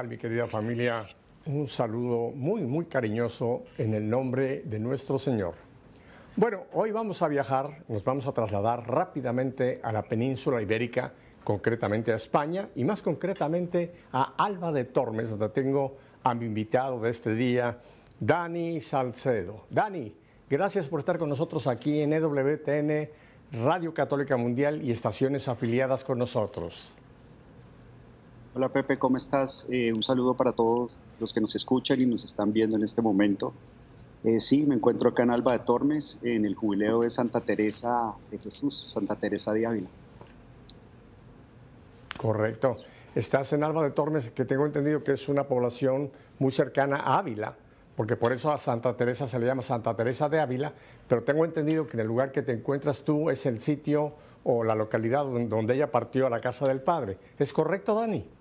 ¿Qué tal mi querida familia? Un saludo muy, muy cariñoso en el nombre de nuestro Señor. Bueno, hoy vamos a viajar, nos vamos a trasladar rápidamente a la península ibérica, concretamente a España y más concretamente a Alba de Tormes, donde tengo a mi invitado de este día, Dani Salcedo. Dani, gracias por estar con nosotros aquí en EWTN, Radio Católica Mundial y estaciones afiliadas con nosotros. Hola Pepe, ¿cómo estás? Eh, un saludo para todos los que nos escuchan y nos están viendo en este momento. Eh, sí, me encuentro acá en Alba de Tormes, en el jubileo de Santa Teresa de Jesús, Santa Teresa de Ávila. Correcto. Estás en Alba de Tormes, que tengo entendido que es una población muy cercana a Ávila, porque por eso a Santa Teresa se le llama Santa Teresa de Ávila, pero tengo entendido que en el lugar que te encuentras tú es el sitio o la localidad donde ella partió a la casa del Padre. ¿Es correcto, Dani?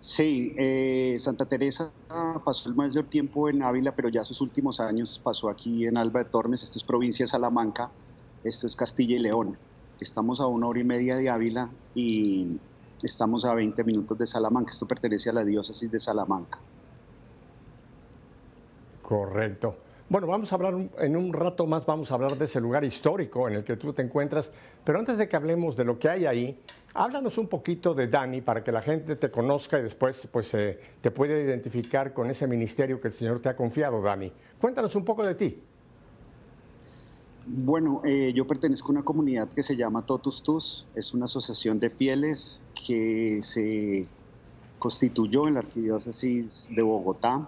Sí, eh, Santa Teresa pasó el mayor tiempo en Ávila, pero ya sus últimos años pasó aquí en Alba de Tormes, esto es provincia de Salamanca, esto es Castilla y León. Estamos a una hora y media de Ávila y estamos a 20 minutos de Salamanca, esto pertenece a la diócesis de Salamanca. Correcto. Bueno, vamos a hablar en un rato más, vamos a hablar de ese lugar histórico en el que tú te encuentras, pero antes de que hablemos de lo que hay ahí, háblanos un poquito de Dani para que la gente te conozca y después pues, eh, te pueda identificar con ese ministerio que el Señor te ha confiado, Dani. Cuéntanos un poco de ti. Bueno, eh, yo pertenezco a una comunidad que se llama Totus Tus, es una asociación de fieles que se constituyó en la arquidiócesis de Bogotá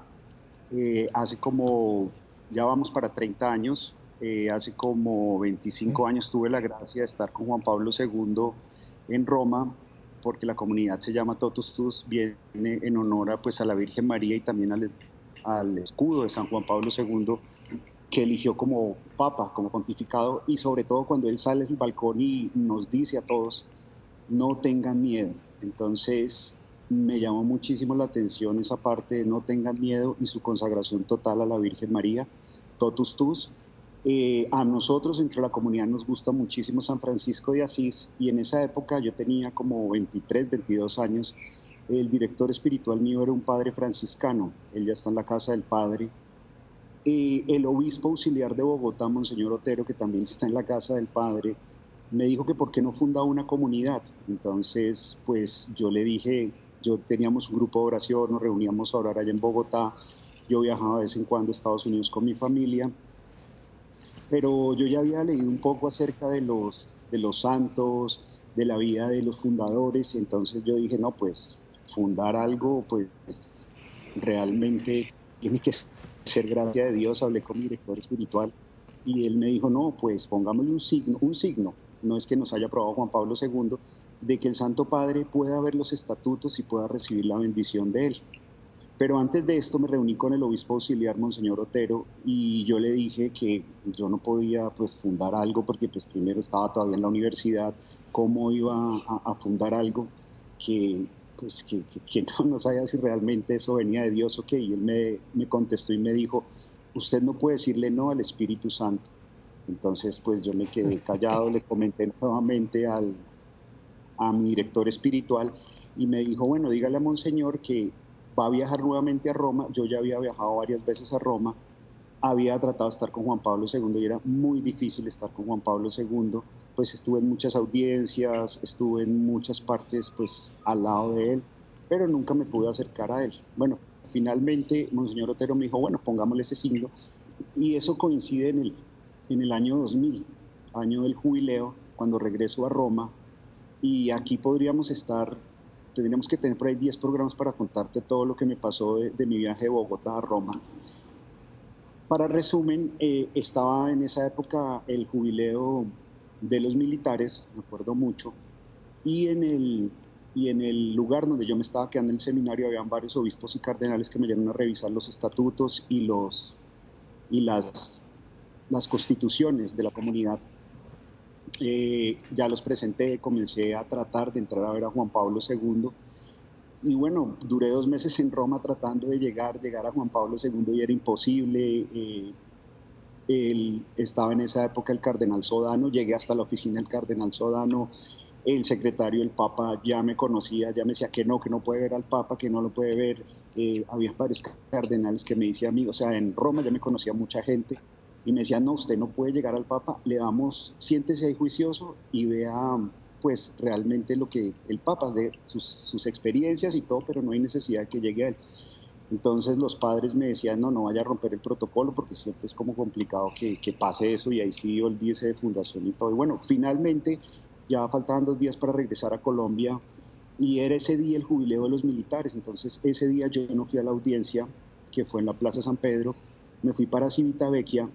eh, hace como ya vamos para 30 años. Eh, hace como 25 años tuve la gracia de estar con Juan Pablo II en Roma, porque la comunidad se llama Totus Tus, viene en honor a, pues, a la Virgen María y también al, al escudo de San Juan Pablo II, que eligió como papa, como pontificado, y sobre todo cuando él sale del balcón y nos dice a todos, no tengan miedo. Entonces, me llamó muchísimo la atención esa parte de no tengan miedo y su consagración total a la Virgen María, totus tus. Eh, a nosotros entre la comunidad nos gusta muchísimo San Francisco de Asís y en esa época yo tenía como 23, 22 años. El director espiritual mío era un padre franciscano, él ya está en la casa del padre. Eh, el obispo auxiliar de Bogotá, Monseñor Otero, que también está en la casa del padre, me dijo que por qué no fundaba una comunidad. Entonces, pues yo le dije, yo teníamos un grupo de oración, nos reuníamos a orar allá en Bogotá, yo viajaba de vez en cuando a Estados Unidos con mi familia, pero yo ya había leído un poco acerca de los, de los santos, de la vida de los fundadores, y entonces yo dije, no, pues fundar algo, pues realmente tiene que ser gracia de Dios, hablé con mi director espiritual y él me dijo, no, pues pongámosle un signo, un signo, no es que nos haya aprobado Juan Pablo II, de que el Santo Padre pueda ver los estatutos y pueda recibir la bendición de él. Pero antes de esto me reuní con el obispo auxiliar, Monseñor Otero, y yo le dije que yo no podía pues, fundar algo porque pues, primero estaba todavía en la universidad, cómo iba a, fundar algo que, pues, que, no, no, sabía si realmente eso venía de Dios o qué. Y él me, me contestó y me dijo, usted no puede decirle no al Espíritu Santo. Entonces, pues yo me quedé callado, le comenté nuevamente al, a mi director espiritual y me dijo, bueno, dígale a Monseñor que va a viajar nuevamente a Roma. Yo ya había viajado varias veces a Roma, había tratado de estar con Juan Pablo II y era muy difícil estar con Juan Pablo II, pues estuve en muchas audiencias, estuve en muchas partes pues al lado de él, pero nunca me pude acercar a él. Bueno, finalmente Monseñor Otero me dijo, bueno, pongámosle ese signo y eso coincide en el, en el año 2000, año del jubileo, cuando regreso a Roma y aquí podríamos estar, tendríamos que tener por ahí 10 programas para contarte todo lo que me pasó de, mi viaje de Bogotá a Roma. Para resumen, eh, estaba en esa época el jubileo de los militares, me acuerdo mucho, y en el, y en el lugar donde yo me estaba quedando en el seminario habían varios obispos y cardenales que me llegaron a revisar los estatutos y, los, y las, las constituciones de la comunidad eh, ya los presenté, comencé a tratar de entrar a ver a Juan Pablo II. Y bueno, duré dos meses en Roma tratando de llegar, llegar a Juan Pablo II y era imposible. Eh, estaba en esa época el cardenal Sodano, llegué hasta la oficina del cardenal Sodano, el secretario del Papa ya me conocía, ya me decía que no, que no puede ver al Papa, que no lo puede ver. Eh, había varios cardenales que me decían a o sea, en Roma ya me conocía mucha gente y me decían, no, usted no puede llegar al Papa, le damos, siéntese ahí juicioso y vea pues realmente lo que el Papa, de sus, sus experiencias y todo, pero no hay necesidad que llegue a él. Entonces los padres me decían, no, no vaya a romper el protocolo porque siempre es como complicado que, que pase eso y ahí sí olvídese de fundación y todo. Y bueno, finalmente ya faltaban dos días para regresar a Colombia y era ese día el jubileo de los militares. Entonces ese día yo no fui a la audiencia, que fue en la Plaza San Pedro, me fui para Civitavecchia,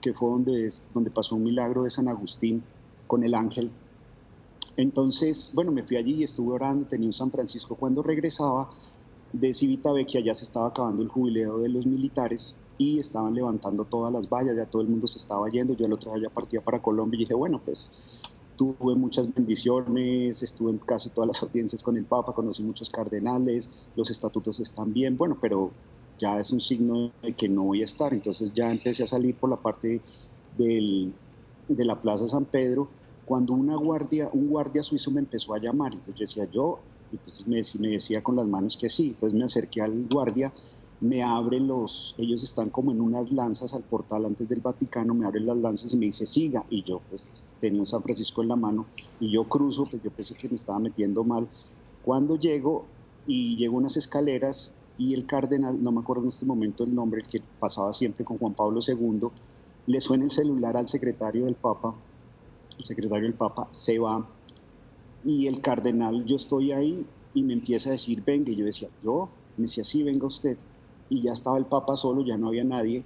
que fue donde, donde pasó un milagro de San Agustín con el ángel. Entonces, bueno, me fui allí y estuve orando, tenía un San Francisco. Cuando regresaba, de Civitavecchia ya se estaba acabando el jubileo de los militares y estaban levantando todas las vallas, ya todo el mundo se estaba yendo, yo el otro día ya partía para Colombia y dije, bueno, pues tuve muchas bendiciones, estuve en casi todas las audiencias con el Papa, conocí muchos cardenales, los estatutos están bien, bueno, pero ya es un signo de que no voy a estar, entonces ya empecé a salir por la parte del, de la Plaza San Pedro, cuando una guardia, un guardia suizo me empezó a llamar, entonces decía, yo entonces me, me decía con las manos que sí. Entonces me acerqué al guardia, me abre los, ellos están como en unas lanzas al portal antes del Vaticano, me abren las lanzas y me dice siga. Y yo pues tenía un San Francisco en la mano y yo cruzo, pues yo pensé que me estaba metiendo mal. Cuando llego y llego unas escaleras y el cardenal, no me acuerdo en este momento el nombre, el que pasaba siempre con Juan Pablo II, le suena el celular al secretario del Papa, el secretario del Papa se va y el cardenal, yo estoy ahí y me empieza a decir, venga, y yo decía, yo, me decía, sí, venga usted. Y ya estaba el Papa solo, ya no había nadie.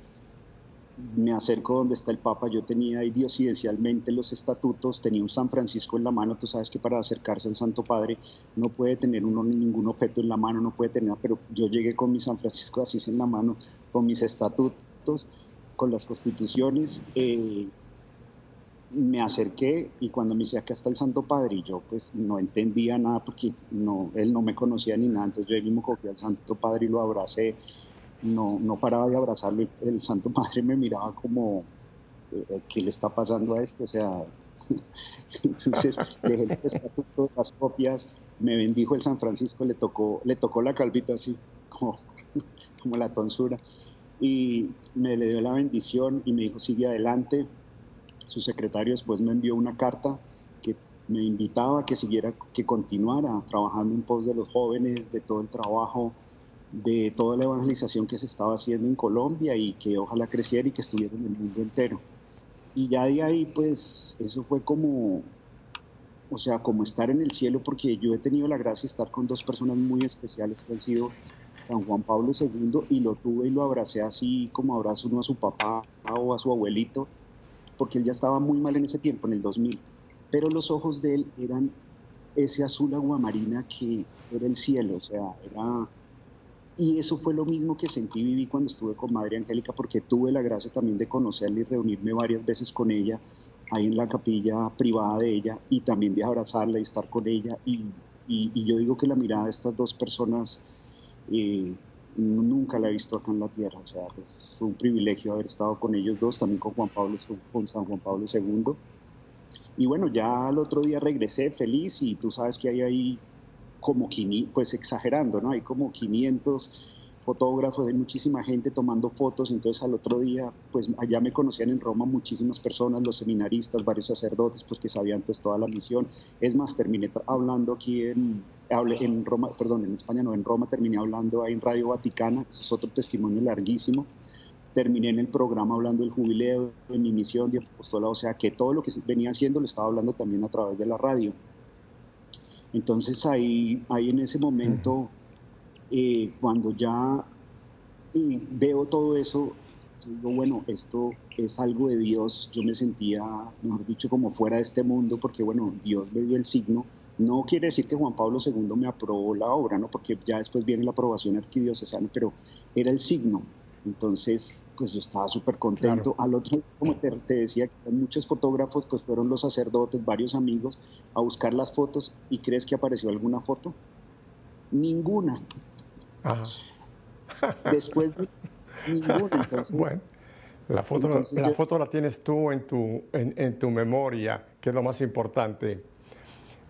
Me acerco donde está el Papa, yo tenía ahí diosidencialmente los estatutos, tenía un San Francisco en la mano, tú sabes que para acercarse al Santo Padre no puede tener uno ningún objeto en la mano, no puede tener, pero yo llegué con mi San Francisco así en la mano, con mis estatutos, con las constituciones, eh, me acerqué y cuando me decía que hasta el Santo Padre y yo pues no entendía nada porque no, él no me conocía ni nada, entonces yo mismo cogí al Santo Padre y lo abracé, no, no paraba de abrazarlo, el Santo Padre me miraba como, eh, eh, ¿qué le está pasando a esto? O sea, entonces dejé el estatuto, las copias, me bendijo el San Francisco, le tocó, le tocó la calvita así, como, como la tonsura, y me le dio la bendición y me dijo, sigue adelante, su secretario después me envió una carta que me invitaba a que siguiera, que continuara trabajando en pos de los jóvenes, de todo el trabajo, de toda la evangelización que se estaba haciendo en Colombia y que ojalá creciera y que estuviera en el mundo entero. Y ya de ahí, pues, eso fue como, o sea, como estar en el cielo, porque yo he tenido la gracia de estar con dos personas muy especiales que han sido San Juan Pablo II y lo tuve y lo abracé así como abraza uno a su papá o a su abuelito porque él ya estaba muy mal en ese tiempo, en el 2000, pero los ojos de él eran ese azul aguamarina que era el cielo, o sea, era... Y eso fue lo mismo que sentí y viví cuando estuve con Madre Angélica, porque tuve la gracia también de conocerla y reunirme varias veces con ella, ahí en la capilla privada de ella, y también de abrazarla y estar con ella. Y, y, yo digo que la mirada de estas dos personas eh, nunca la he visto acá en la tierra, o sea, pues, fue un privilegio haber estado con ellos dos, también con Juan Pablo, con San Juan Pablo II. Y bueno, ya al otro día regresé feliz y tú sabes que hay ahí como, pues exagerando, ¿no? Hay como 500 fotógrafos, hay muchísima gente tomando fotos, entonces al otro día, pues allá me conocían en Roma muchísimas personas, los seminaristas, varios sacerdotes, pues que sabían pues toda la misión. Es más, terminé hablando aquí en, en Roma, perdón, en España no, en Roma terminé hablando ahí en Radio Vaticana, ese es otro testimonio larguísimo. Terminé en el programa hablando del jubileo, de mi misión de apostolado, o sea que todo lo que venía haciendo lo estaba hablando también a través de la radio. Entonces ahí, ahí en ese momento, eh, cuando ya eh, veo todo eso, digo, bueno, esto es algo de Dios, yo me sentía, mejor dicho, como fuera de este mundo, porque bueno, Dios me dio el signo no quiere decir que Juan Pablo II me aprobó la obra, ¿no? porque ya después viene la aprobación arquidiocesana, pero era el signo. Entonces, pues yo estaba súper contento. Al otro, como te, decía, muchos fotógrafos, pues fueron los sacerdotes, varios amigos, a buscar las fotos. ¿Y crees que apareció alguna foto? Ninguna. Después, ninguna. bueno, la foto, la, foto la tienes tú en tu, en, en tu memoria, que es lo más importante.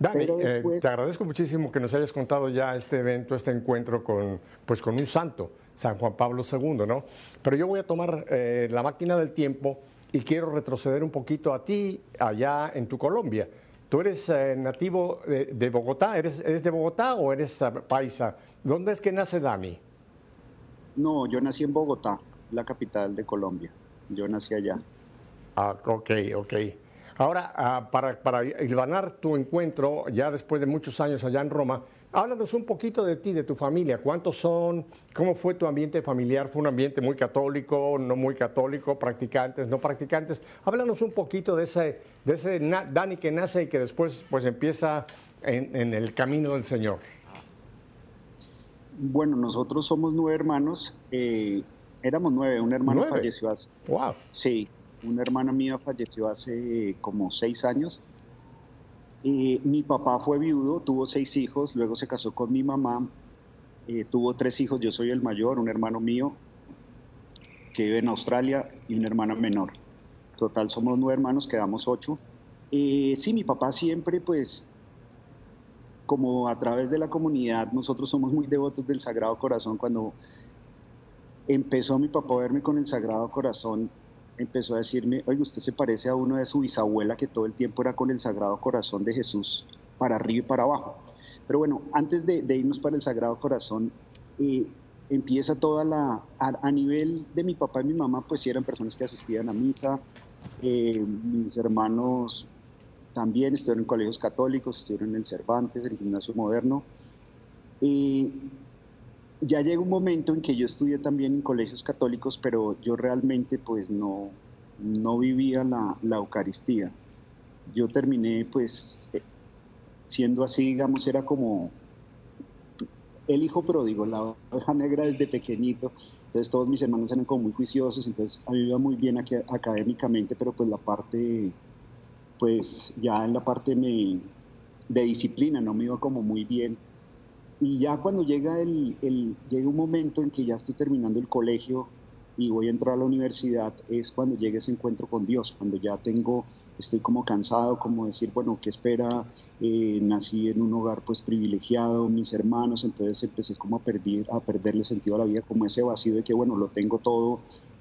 Dani, eh, te agradezco muchísimo que nos hayas contado ya este evento, este encuentro con, pues, con un santo, San Juan Pablo II, ¿no? Pero yo voy a tomar eh, la máquina del tiempo y quiero retroceder un poquito a ti allá en tu Colombia. ¿Tú eres eh, nativo de, Bogotá? ¿Eres, ¿Eres, de Bogotá o eres paisa? ¿Dónde es que nace Dani? No, yo nací en Bogotá, la capital de Colombia. Yo nací allá. Ah, ok, ok. Ahora, ah, para, para ganar tu encuentro, ya después de muchos años allá en Roma, háblanos un poquito de ti, de tu familia. ¿Cuántos son? ¿Cómo fue tu ambiente familiar? ¿Fue un ambiente muy católico, no muy católico, practicantes, no practicantes? Háblanos un poquito de ese, de ese Dani que nace y que después pues empieza en, el camino del Señor. Bueno, nosotros somos nueve hermanos. Eh, éramos nueve, un hermano falleció hace. Wow. Sí, una hermana mía falleció hace como seis años. Eh, mi papá fue viudo, tuvo seis hijos, luego se casó con mi mamá, eh, tuvo tres hijos, yo soy el mayor, un hermano mío que vive en Australia y una hermana menor. Total somos nueve hermanos, quedamos ocho. Eh, sí, mi papá siempre, pues, como a través de la comunidad, nosotros somos muy devotos del Sagrado Corazón. Cuando empezó mi papá a verme con el Sagrado Corazón, empezó a decirme, oye, usted se parece a uno de su bisabuela que todo el tiempo era con el Sagrado Corazón de Jesús para arriba y para abajo. Pero bueno, antes de, irnos para el Sagrado Corazón, eh, empieza toda la, a, nivel de mi papá y mi mamá, pues sí eran personas que asistían a misa, eh, mis hermanos también estuvieron en colegios católicos, estuvieron en el Cervantes, en el gimnasio moderno. Eh, ya llega un momento en que yo estudié también en colegios católicos, pero yo realmente pues no, no vivía la, la Eucaristía. Yo terminé pues siendo así, digamos, era como el hijo pródigo, la oveja negra desde pequeñito. Entonces todos mis hermanos eran como muy juiciosos, entonces a mí me iba muy bien académicamente, pero pues la parte, pues ya en la parte de disciplina no me iba como muy bien y ya cuando llega, el, llega un momento en que ya estoy terminando el colegio y voy a entrar a la universidad, es cuando llega ese encuentro con Dios, cuando ya tengo, estoy como cansado, como decir, bueno, ¿qué espera? Eh, nací en un hogar pues privilegiado, mis hermanos, entonces empecé como a, perder, a perderle sentido a la vida, como ese vacío de que, bueno, lo tengo todo,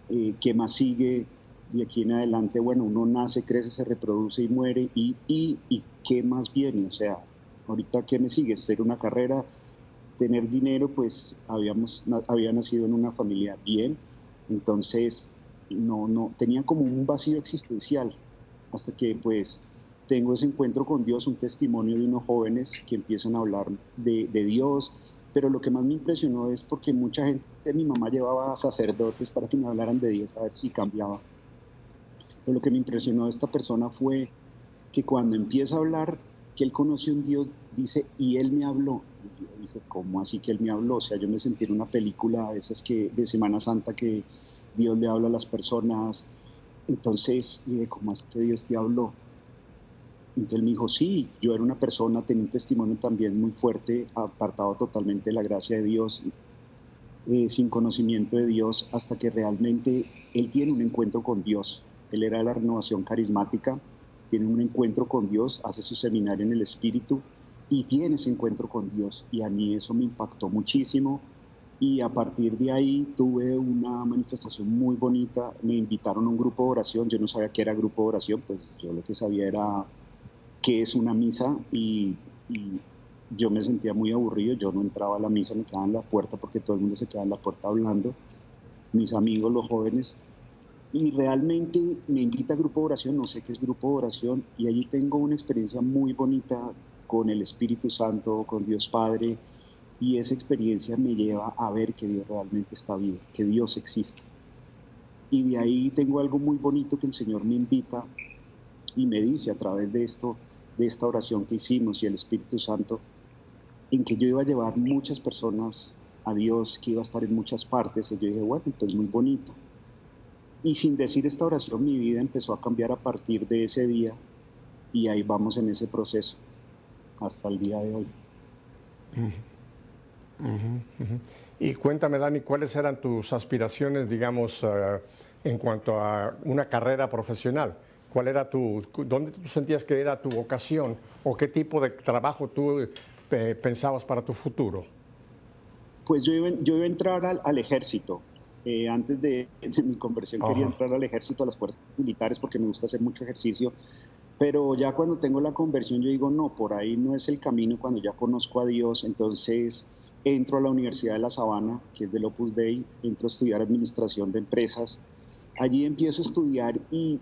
eh, ¿qué más sigue? Y aquí en adelante, bueno, uno nace, crece, se reproduce y muere, y, y, y ¿qué más viene? O sea, ahorita, ¿qué me sigue? Ser una carrera, tener dinero, pues habíamos, había nacido en una familia bien, entonces no, no, tenía como un vacío existencial, hasta que pues tengo ese encuentro con Dios, un testimonio de unos jóvenes que empiezan a hablar de, de Dios, pero lo que más me impresionó es porque mucha gente, mi mamá llevaba a sacerdotes para que me hablaran de Dios, a ver si cambiaba. Pero lo que me impresionó de esta persona fue que cuando empieza a hablar que él conoce un Dios, dice, y él me habló. Y yo dije, ¿cómo así que él me habló? O sea, yo me sentí en una película de esas que de Semana Santa que Dios le habla a las personas. Entonces, dije, ¿cómo así que Dios te habló? Entonces él me dijo, sí, yo era una persona, tenía un testimonio también muy fuerte, apartado totalmente de la gracia de Dios, eh, sin conocimiento de Dios, hasta que realmente él tiene un encuentro con Dios. Él era de la renovación carismática, tiene un encuentro con Dios, hace su seminario en el Espíritu y tiene ese encuentro con Dios. Y a mí eso me impactó muchísimo. Y a partir de ahí tuve una manifestación muy bonita. Me invitaron a un grupo de oración. Yo no sabía qué era grupo de oración, pues yo lo que sabía era qué es una misa y, yo me sentía muy aburrido. Yo no entraba a la misa, me quedaba en la puerta porque todo el mundo se quedaba en la puerta hablando. Mis amigos, los jóvenes, y realmente me invita a grupo de oración, no sé qué es grupo de oración, y allí tengo una experiencia muy bonita con el Espíritu Santo, con Dios Padre, y esa experiencia me lleva a ver que Dios realmente está vivo, que Dios existe. Y de ahí tengo algo muy bonito que el Señor me invita y me dice a través de esto, de esta oración que hicimos y el Espíritu Santo, en que yo iba a llevar muchas personas a Dios, que iba a estar en muchas partes, y yo dije, bueno, pues muy bonito y sin decir esta oración, mi vida empezó a cambiar a partir de ese día y ahí vamos en ese proceso hasta el día de hoy. Y cuéntame, Dani, ¿cuáles eran tus aspiraciones, digamos, eh, en cuanto a una carrera profesional? ¿Cuál era tu, dónde tú sentías que era tu vocación o qué tipo de trabajo tú eh, pensabas para tu futuro? Pues yo iba, yo iba a entrar al, ejército. Eh, antes de, mi conversión quería entrar al ejército, a las fuerzas militares, porque me gusta hacer mucho ejercicio. Pero ya cuando tengo la conversión, yo digo, no, por ahí no es el camino cuando ya conozco a Dios. Entonces entro a la Universidad de La Sabana, que es del Opus Dei, entro a estudiar administración de empresas. Allí empiezo a estudiar y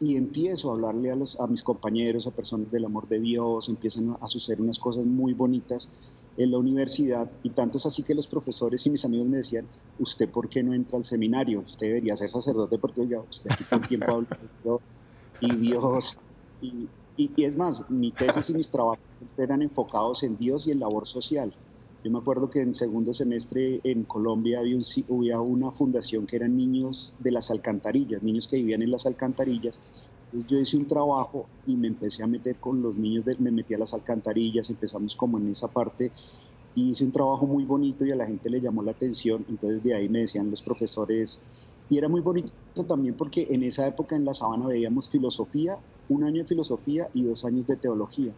y empiezo a hablarle a, los, a mis compañeros, a personas del amor de Dios, empiezan a suceder unas cosas muy bonitas en la universidad y tanto es así que los profesores y mis amigos me decían, ¿usted por qué no entra al seminario? Usted debería ser sacerdote porque ya usted aquí todo el tiempo habla y Dios. Y, es más, mi tesis y mis trabajos eran enfocados en Dios y en labor social. Yo me acuerdo que en segundo semestre en Colombia había, había una fundación que eran niños de las alcantarillas, niños que vivían en las alcantarillas. yo hice un trabajo y me empecé a meter con los niños, de, me metí a las alcantarillas, empezamos como en esa parte y hice un trabajo muy bonito y a la gente le llamó la atención. Entonces de ahí me decían los profesores, y era muy bonito también porque en esa época en La Sabana veíamos filosofía, un año de filosofía y dos años de teología.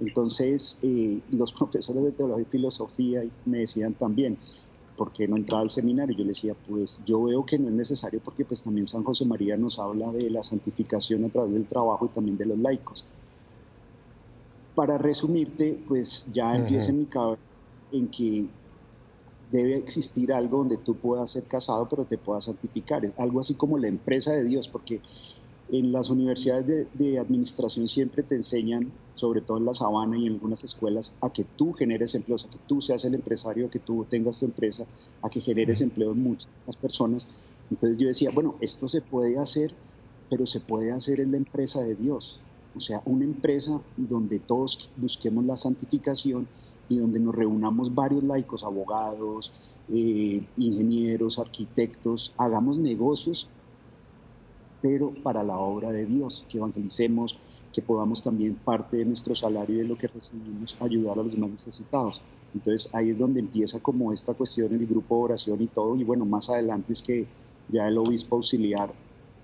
Entonces, eh, los profesores de teología y filosofía me decían también, ¿por qué no entraba al seminario? Yo les decía, pues yo veo que no es necesario porque pues también San José María nos habla de la santificación a través del trabajo y también de los laicos. Para resumirte, pues ya empieza en mi cabeza en que debe existir algo donde tú puedas ser casado pero te puedas santificar, algo así como la empresa de Dios, porque en las universidades de, administración siempre te enseñan, sobre todo en la sabana y en algunas escuelas, a que tú generes empleos, a que tú seas el empresario, a que tú tengas tu empresa, a que generes empleo en muchas personas. Entonces yo decía, bueno, esto se puede hacer, pero se puede hacer en la empresa de Dios. O sea, una empresa donde todos busquemos la santificación y donde nos reunamos varios laicos, abogados, eh, ingenieros, arquitectos, hagamos negocios pero para la obra de Dios, que evangelicemos, que podamos también parte de nuestro salario y de lo que recibimos ayudar a los más necesitados. Entonces ahí es donde empieza como esta cuestión en el grupo de oración y todo, y bueno, más adelante es que ya el obispo auxiliar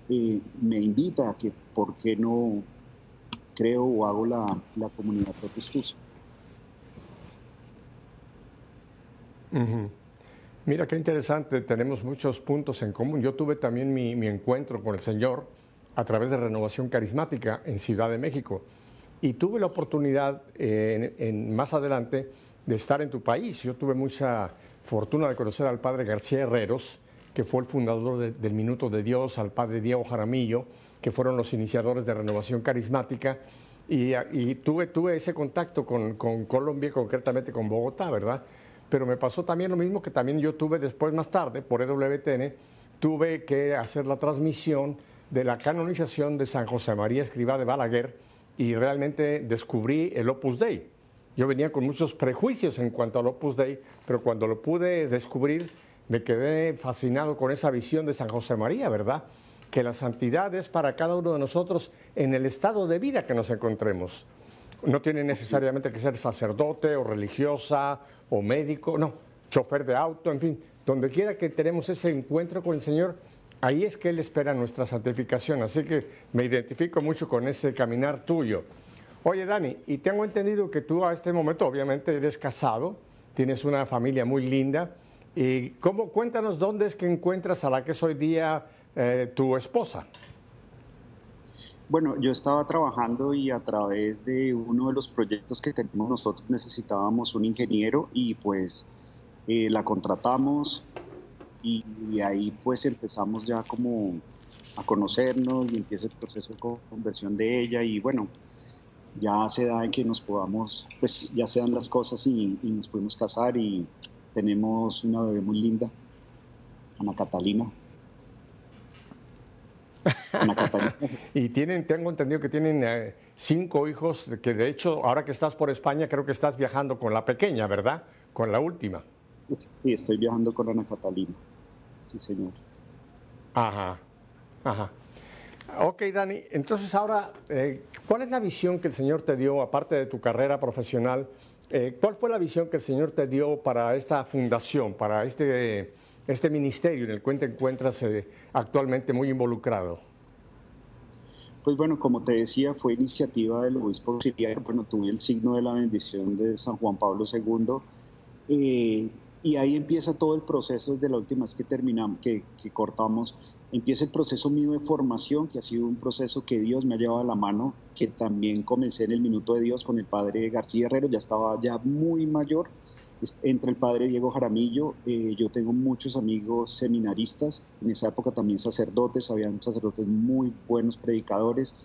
eh, me invita a que por qué no creo o hago la, la comunidad protestus. Mira qué interesante, tenemos muchos puntos en común. Yo tuve también mi, encuentro con el Señor a través de Renovación Carismática en Ciudad de México y tuve la oportunidad en, más adelante de estar en tu país. Yo tuve mucha fortuna de conocer al padre García Herreros, que fue el fundador del Minuto de Dios, al padre Diego Jaramillo, que fueron los iniciadores de Renovación Carismática. Y, tuve, tuve ese contacto con, con Colombia, concretamente con Bogotá, ¿verdad? Pero me pasó también lo mismo que también yo tuve después más tarde por EWTN, tuve que hacer la transmisión de la canonización de San José María Escribá de Balaguer y realmente descubrí el Opus Dei. Yo venía con muchos prejuicios en cuanto al Opus Dei, pero cuando lo pude descubrir me quedé fascinado con esa visión de San José María, ¿verdad? Que la santidad es para cada uno de nosotros en el estado de vida que nos encontremos. No tiene necesariamente que ser sacerdote o religiosa o médico, no, chofer de auto, en fin, donde quiera que tenemos ese encuentro con el Señor, ahí es que Él espera nuestra santificación. Así que me identifico mucho con ese caminar tuyo. Oye, Dani, y tengo entendido que tú a este momento obviamente eres casado, tienes una familia muy linda. ¿Y cómo, cuéntanos dónde es que encuentras a la que es hoy día eh, tu esposa? Bueno, yo estaba trabajando y a través de uno de los proyectos que tenemos nosotros necesitábamos un ingeniero y pues eh, la contratamos y, ahí pues empezamos ya como a conocernos y empieza el proceso de conversión de ella y bueno, ya se da en que nos podamos, pues ya se dan las cosas y, y nos podemos casar y tenemos una bebé muy linda, Ana Catalina, y tienen, tengo entendido que tienen eh, cinco hijos, que de hecho, ahora que estás por España, creo que estás viajando con la pequeña, ¿verdad? Con la última. Sí, estoy viajando con Ana Catalina. Sí, señor. Ajá, ajá. Ok, Dani, entonces ahora, eh, ¿cuál es la visión que el Señor te dio, aparte de tu carrera profesional? Eh, ¿Cuál fue la visión que el Señor te dio para esta fundación, para este este ministerio en el cual te encuentras eh, actualmente muy involucrado? Pues bueno, como te decía, fue iniciativa del obispo auxiliar, bueno, tuve el signo de la bendición de San Juan Pablo II, eh, y ahí empieza todo el proceso desde la última vez que terminamos, que, que, cortamos, empieza el proceso mío de formación, que ha sido un proceso que Dios me ha llevado a la mano, que también comencé en el Minuto de Dios con el padre García Herrero, ya estaba ya muy mayor, entre el padre Diego Jaramillo, eh, yo tengo muchos amigos seminaristas, en esa época también sacerdotes, habían sacerdotes muy buenos predicadores,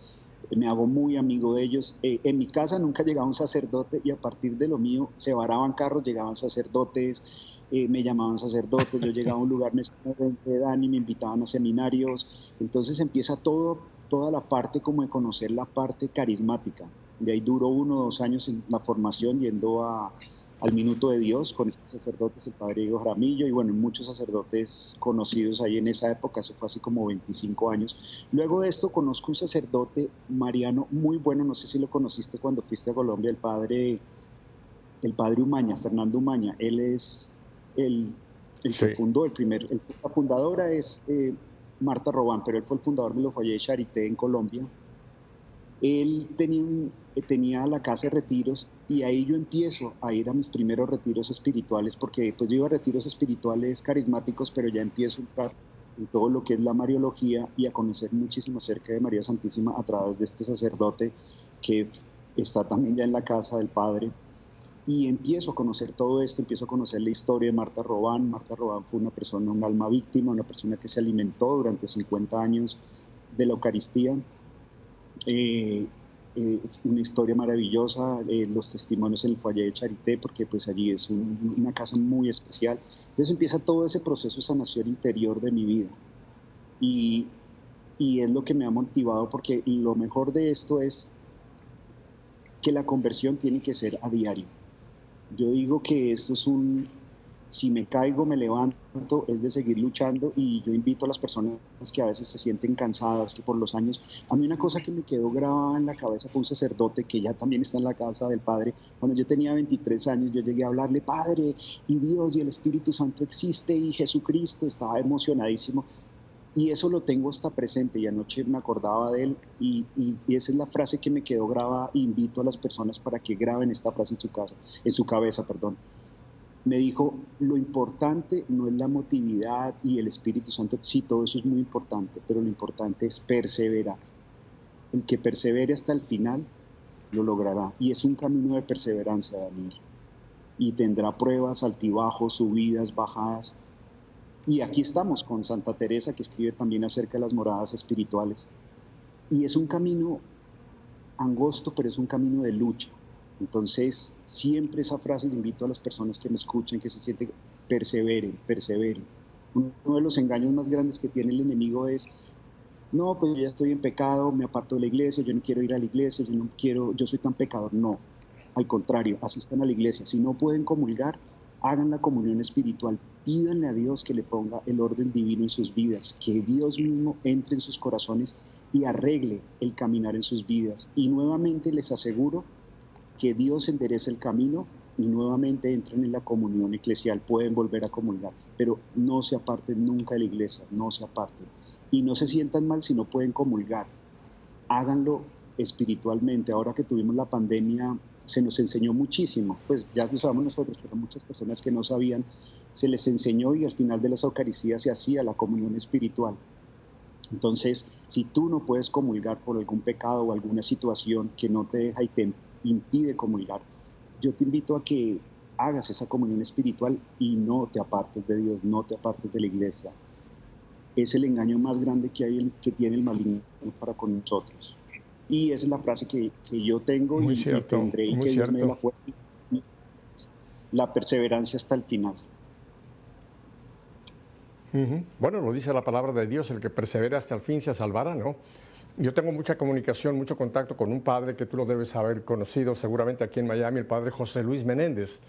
me hago muy amigo de ellos. Eh, en mi casa nunca llegaba un sacerdote y a partir de lo mío se varaban carros, llegaban sacerdotes, eh, me llamaban sacerdotes, yo llegaba a un lugar, me dan y me invitaban a seminarios, entonces empieza todo, toda la parte como de conocer la parte carismática. De ahí duró uno o dos años en la formación yendo a, al Minuto de Dios con estos sacerdotes, el padre Diego Jaramillo y bueno, muchos sacerdotes conocidos ahí en esa época, eso fue así como 25 años. Luego de esto conozco un sacerdote mariano muy bueno, no sé si lo conociste cuando fuiste a Colombia, el padre, el padre Umaña, Fernando Umaña, él es el, el que fundó, el primer, la fundadora es eh, Marta Robán, pero él fue el fundador de los Foyer Charité en Colombia. Él tenía tenía la casa de retiros y ahí yo empiezo a ir a mis primeros retiros espirituales, porque pues yo iba a retiros espirituales carismáticos, pero ya empiezo a entrar en todo lo que es la Mariología y a conocer muchísimo acerca de María Santísima a través de este sacerdote que está también ya en la casa del Padre. Y empiezo a conocer todo esto, empiezo a conocer la historia de Marta Robán. Marta Robán fue una persona, un alma víctima, una persona que se alimentó durante 50 años de la Eucaristía. Eh, eh, una historia maravillosa, eh, los testimonios en el foyer de Charité, porque pues allí es una casa muy especial. Entonces empieza todo ese proceso de sanación interior de mi vida. Y, y es lo que me ha motivado, porque lo mejor de esto es que la conversión tiene que ser a diario. Yo digo que esto es un, si me caigo, me levanto, es de seguir luchando y yo invito a las personas que a veces se sienten cansadas, que por los años, a mí una cosa que me quedó grabada en la cabeza fue un sacerdote que ya también está en la casa del Padre. Cuando yo tenía 23 años, yo llegué a hablarle, Padre, y Dios y el Espíritu Santo existe y Jesucristo, estaba emocionadísimo. Y eso lo tengo hasta presente y anoche me acordaba de él y, y, y, esa es la frase que me quedó grabada. Invito a las personas para que graben esta frase en su casa, en su cabeza, perdón me dijo, lo importante no es la motividad y el Espíritu Santo, sí, todo eso es muy importante, pero lo importante es perseverar. El que persevere hasta el final lo logrará. Y es un camino de perseverancia, Daniel. Y tendrá pruebas, altibajos, subidas, bajadas. Y aquí estamos con Santa Teresa, que escribe también acerca de las moradas espirituales. Y es un camino angosto, pero es un camino de lucha entonces, siempre esa frase le invito a las personas que me escuchen, que se sienten, perseveren, perseveren. Uno de los engaños más grandes que tiene el enemigo es, no, pues yo ya estoy en pecado, me aparto de la iglesia, yo no quiero ir a la iglesia, yo no quiero, yo soy tan pecador. No, al contrario, asistan a la iglesia. Si no pueden comulgar, hagan la comunión espiritual, pídanle a Dios que le ponga el orden divino en sus vidas, que Dios mismo entre en sus corazones y arregle el caminar en sus vidas. Y nuevamente les aseguro que Dios enderece el camino y nuevamente entren en la comunión eclesial, pueden volver a comulgar, pero no se aparten nunca de la iglesia, no se aparten. Y no se sientan mal si no pueden comulgar, háganlo espiritualmente. Ahora que tuvimos la pandemia, se nos enseñó muchísimo, pues ya lo sabemos nosotros, pero muchas personas que no sabían, se les enseñó y al final de las Eucaristías se hacía la comunión espiritual. Entonces, si tú no puedes comulgar por algún pecado o alguna situación que no te deja y te impide comulgar, yo te invito a que hagas esa comunión espiritual y no te apartes de Dios, no te apartes de la iglesia. Es el engaño más grande que, hay, que tiene el maligno para con nosotros. Y esa es la frase que, que yo tengo y, tendré y que Dios me la fuerza. La perseverancia hasta el final. Bueno, lo dice la palabra de Dios, el que persevera hasta el fin se salvará, ¿no? Yo tengo mucha comunicación, mucho contacto con un padre que tú lo debes haber conocido seguramente aquí en Miami, el padre José Luis Menéndez.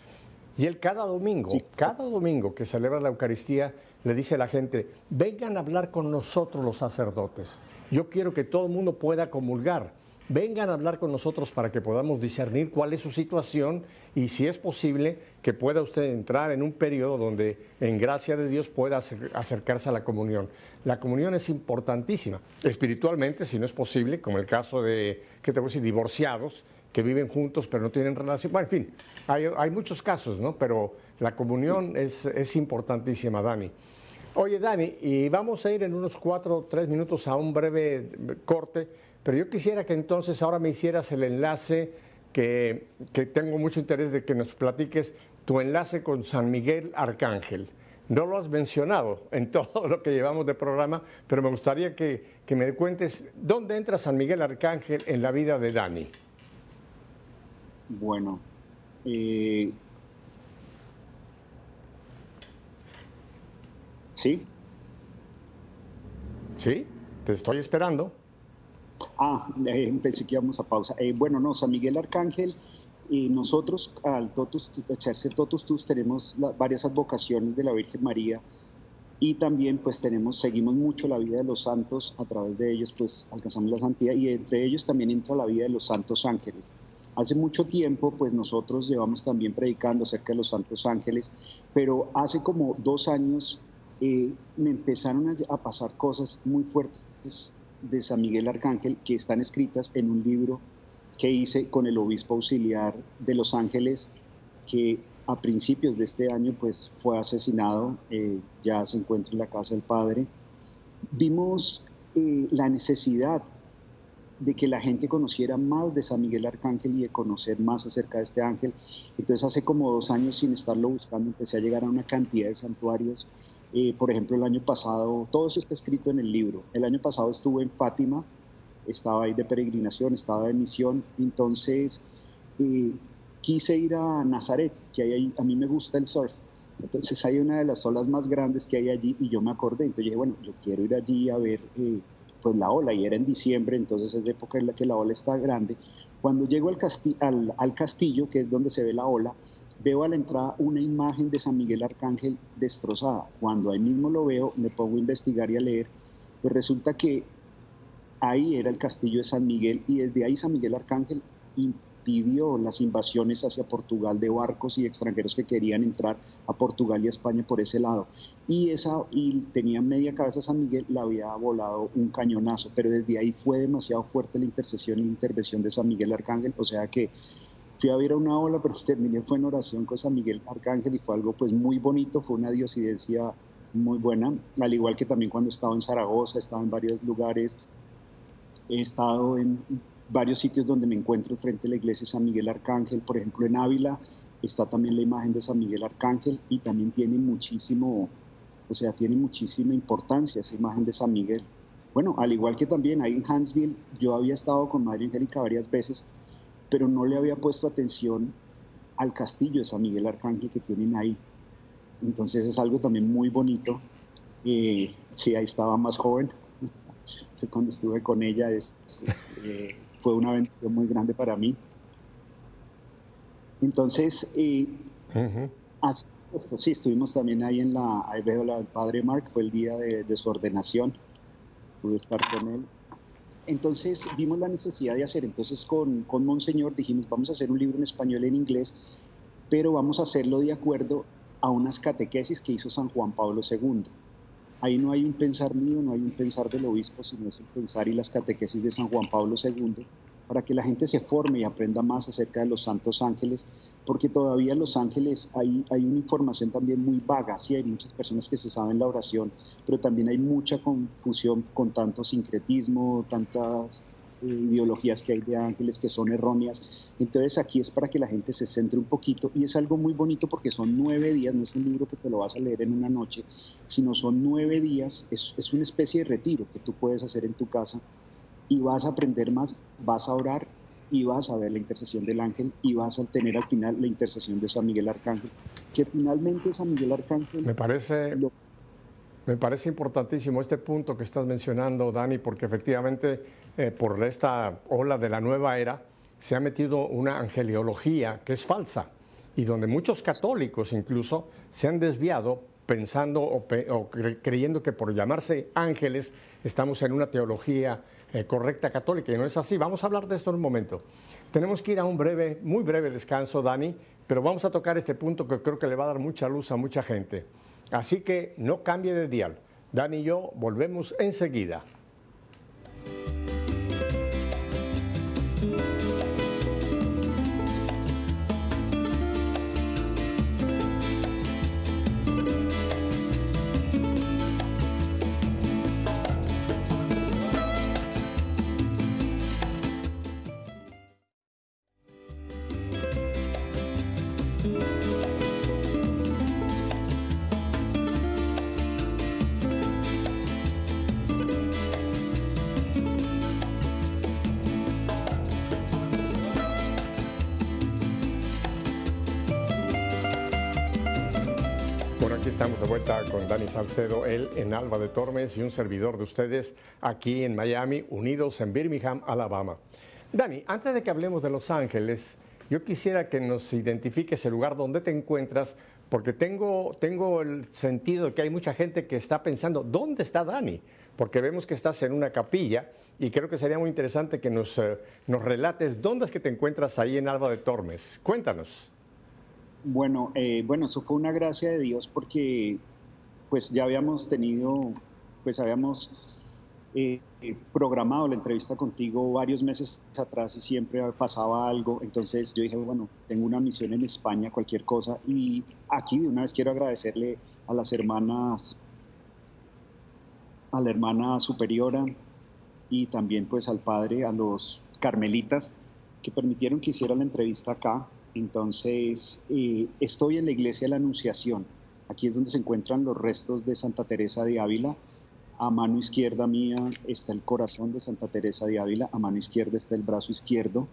Y él cada domingo, cada domingo que celebra la Eucaristía, le dice a la gente, vengan a hablar con nosotros los sacerdotes. Yo quiero que todo el mundo pueda comulgar. Vengan a hablar con nosotros para que podamos discernir cuál es su situación y si es posible que pueda usted entrar en un periodo donde en gracia de Dios pueda acercarse a la comunión. La comunión es importantísima, espiritualmente, si no es posible, como el caso de, ¿qué te voy a decir?, divorciados que viven juntos pero no tienen relación. Bueno, en fin, hay, muchos casos, ¿no? Pero la comunión es, es importantísima, Dani. Oye, Dani, y vamos a ir en unos cuatro o tres minutos a un breve corte, pero yo quisiera que entonces ahora me hicieras el enlace que, tengo mucho interés de que nos platiques tu enlace con San Miguel Arcángel. No lo has mencionado en todo lo que llevamos de programa, pero me gustaría que, me cuentes dónde entra San Miguel Arcángel en la vida de Dani. Bueno, eh, ¿Sí? Sí, te estoy esperando. Ah, eh, pensé que íbamos a pausa. Eh, bueno, no, San Miguel Arcángel, y nosotros al Totus, Tercer Totus Tus tenemos varias advocaciones de la Virgen María y también pues tenemos, seguimos mucho la vida de los santos, a través de ellos pues alcanzamos la santidad y entre ellos también entra la vida de los santos ángeles. Hace mucho tiempo pues nosotros llevamos también predicando acerca de los santos ángeles, pero hace como dos años eh, me empezaron a, pasar cosas muy fuertes de San Miguel Arcángel que están escritas en un libro que hice con el obispo auxiliar de Los Ángeles, que a principios de este año pues fue asesinado, eh, ya se encuentra en la casa del padre. Vimos eh, la necesidad de que la gente conociera más de San Miguel Arcángel y de conocer más acerca de este ángel. Entonces hace como dos años sin estarlo buscando empecé a llegar a una cantidad de santuarios eh, por ejemplo, el año pasado, todo eso está escrito en el libro. El año pasado estuve en Fátima, estaba ahí de peregrinación, estaba de misión, entonces eh, quise ir a Nazaret, que hay a mí me gusta el surf. Entonces hay una de las olas más grandes que hay allí y yo me acordé, entonces dije, bueno, yo quiero ir allí a ver eh, pues la ola y era en diciembre, entonces es de época en la que la ola está grande. Cuando llego al, al, al castillo, que es donde se ve la ola, veo a la entrada una imagen de San Miguel Arcángel destrozada. Cuando ahí mismo lo veo, me pongo a investigar y a leer, pues resulta que ahí era el castillo de San Miguel y desde ahí San Miguel Arcángel impidió las invasiones hacia Portugal de barcos y extranjeros que querían entrar a Portugal y a España por ese lado. Y esa y tenía media cabeza San Miguel, la había volado un cañonazo, pero desde ahí fue demasiado fuerte la intercesión y intervención de San Miguel Arcángel, o sea que fui a ver una ola, pero terminé fue en oración con San Miguel Arcángel y fue algo pues muy bonito, fue una diosidencia muy buena, al igual que también cuando estaba en Zaragoza, estaba en varios lugares, he estado en varios sitios donde me encuentro frente a la iglesia de San Miguel Arcángel, por ejemplo en Ávila está también la imagen de San Miguel Arcángel y también tiene muchísimo, o sea, tiene muchísima importancia esa imagen de San Miguel. Bueno, al igual que también ahí en Hansville, yo había estado con Madre Angélica varias veces pero no le había puesto atención al castillo de San Miguel Arcángel que tienen ahí. Entonces es algo también muy bonito. Eh, sí, ahí estaba más joven, cuando estuve con ella, es, eh, fue una aventura muy grande para mí. Entonces, eh, sí, estuvimos también ahí en la, ahí veo la del padre Mark, fue el día de, de su ordenación, pude estar con él entonces vimos la necesidad de hacer, entonces con, con Monseñor dijimos, vamos a hacer un libro en español en inglés, pero vamos a hacerlo de acuerdo a unas catequesis que hizo San Juan Pablo II. Ahí no hay un pensar mío, no hay un pensar del obispo, sino es el pensar y las catequesis de San Juan Pablo II para que la gente se forme y aprenda más acerca de los santos ángeles, porque todavía los ángeles hay, hay una información también muy vaga, sí hay muchas personas que se saben la oración, pero también hay mucha confusión con tanto sincretismo, tantas eh, ideologías que hay de ángeles que son erróneas. Entonces aquí es para que la gente se centre un poquito y es algo muy bonito porque son nueve días, no es un libro que te lo vas a leer en una noche, sino son nueve días, es, es una especie de retiro que tú puedes hacer en tu casa y vas a aprender más, vas a orar y vas a ver la intercesión del ángel y vas a tener al final la intercesión de San Miguel Arcángel, que finalmente San Miguel Arcángel... Me parece, me parece importantísimo este punto que estás mencionando, Dani, porque efectivamente eh, por esta ola de la nueva era se ha metido una angeliología que es falsa y donde muchos católicos incluso se han desviado pensando o, creyendo que por llamarse ángeles estamos en una teología eh, correcta católica y no es así. Vamos a hablar de esto en un momento. Tenemos que ir a un breve, muy breve descanso, Dani, pero vamos a tocar este punto que creo que le va a dar mucha luz a mucha gente. Así que no cambie de dial. Dani y yo volvemos enseguida. Él en Alba de Tormes y un servidor de ustedes aquí en Miami, unidos en Birmingham, Alabama. Dani, antes de que hablemos de Los Ángeles, yo quisiera que nos identifiques el lugar donde te encuentras, porque tengo, tengo el sentido de que hay mucha gente que está pensando, ¿dónde está Dani? Porque vemos que estás en una capilla y creo que sería muy interesante que nos, eh, nos relates dónde es que te encuentras ahí en Alba de Tormes. Cuéntanos. Bueno, eh, bueno, eso fue una gracia de Dios porque pues ya habíamos tenido, pues habíamos eh, programado la entrevista contigo varios meses atrás y siempre pasaba algo. Entonces yo dije, bueno, tengo una misión en España, cualquier cosa. Y aquí de una vez quiero agradecerle a las hermanas, a la hermana superiora y también pues al padre, a los carmelitas que permitieron que hiciera la entrevista acá entonces, eh, estoy en la iglesia de la Anunciación. Aquí es donde se encuentran los restos de Santa Teresa de Ávila. A mano izquierda mía está el corazón de Santa Teresa de Ávila, a mano izquierda está el brazo izquierdo.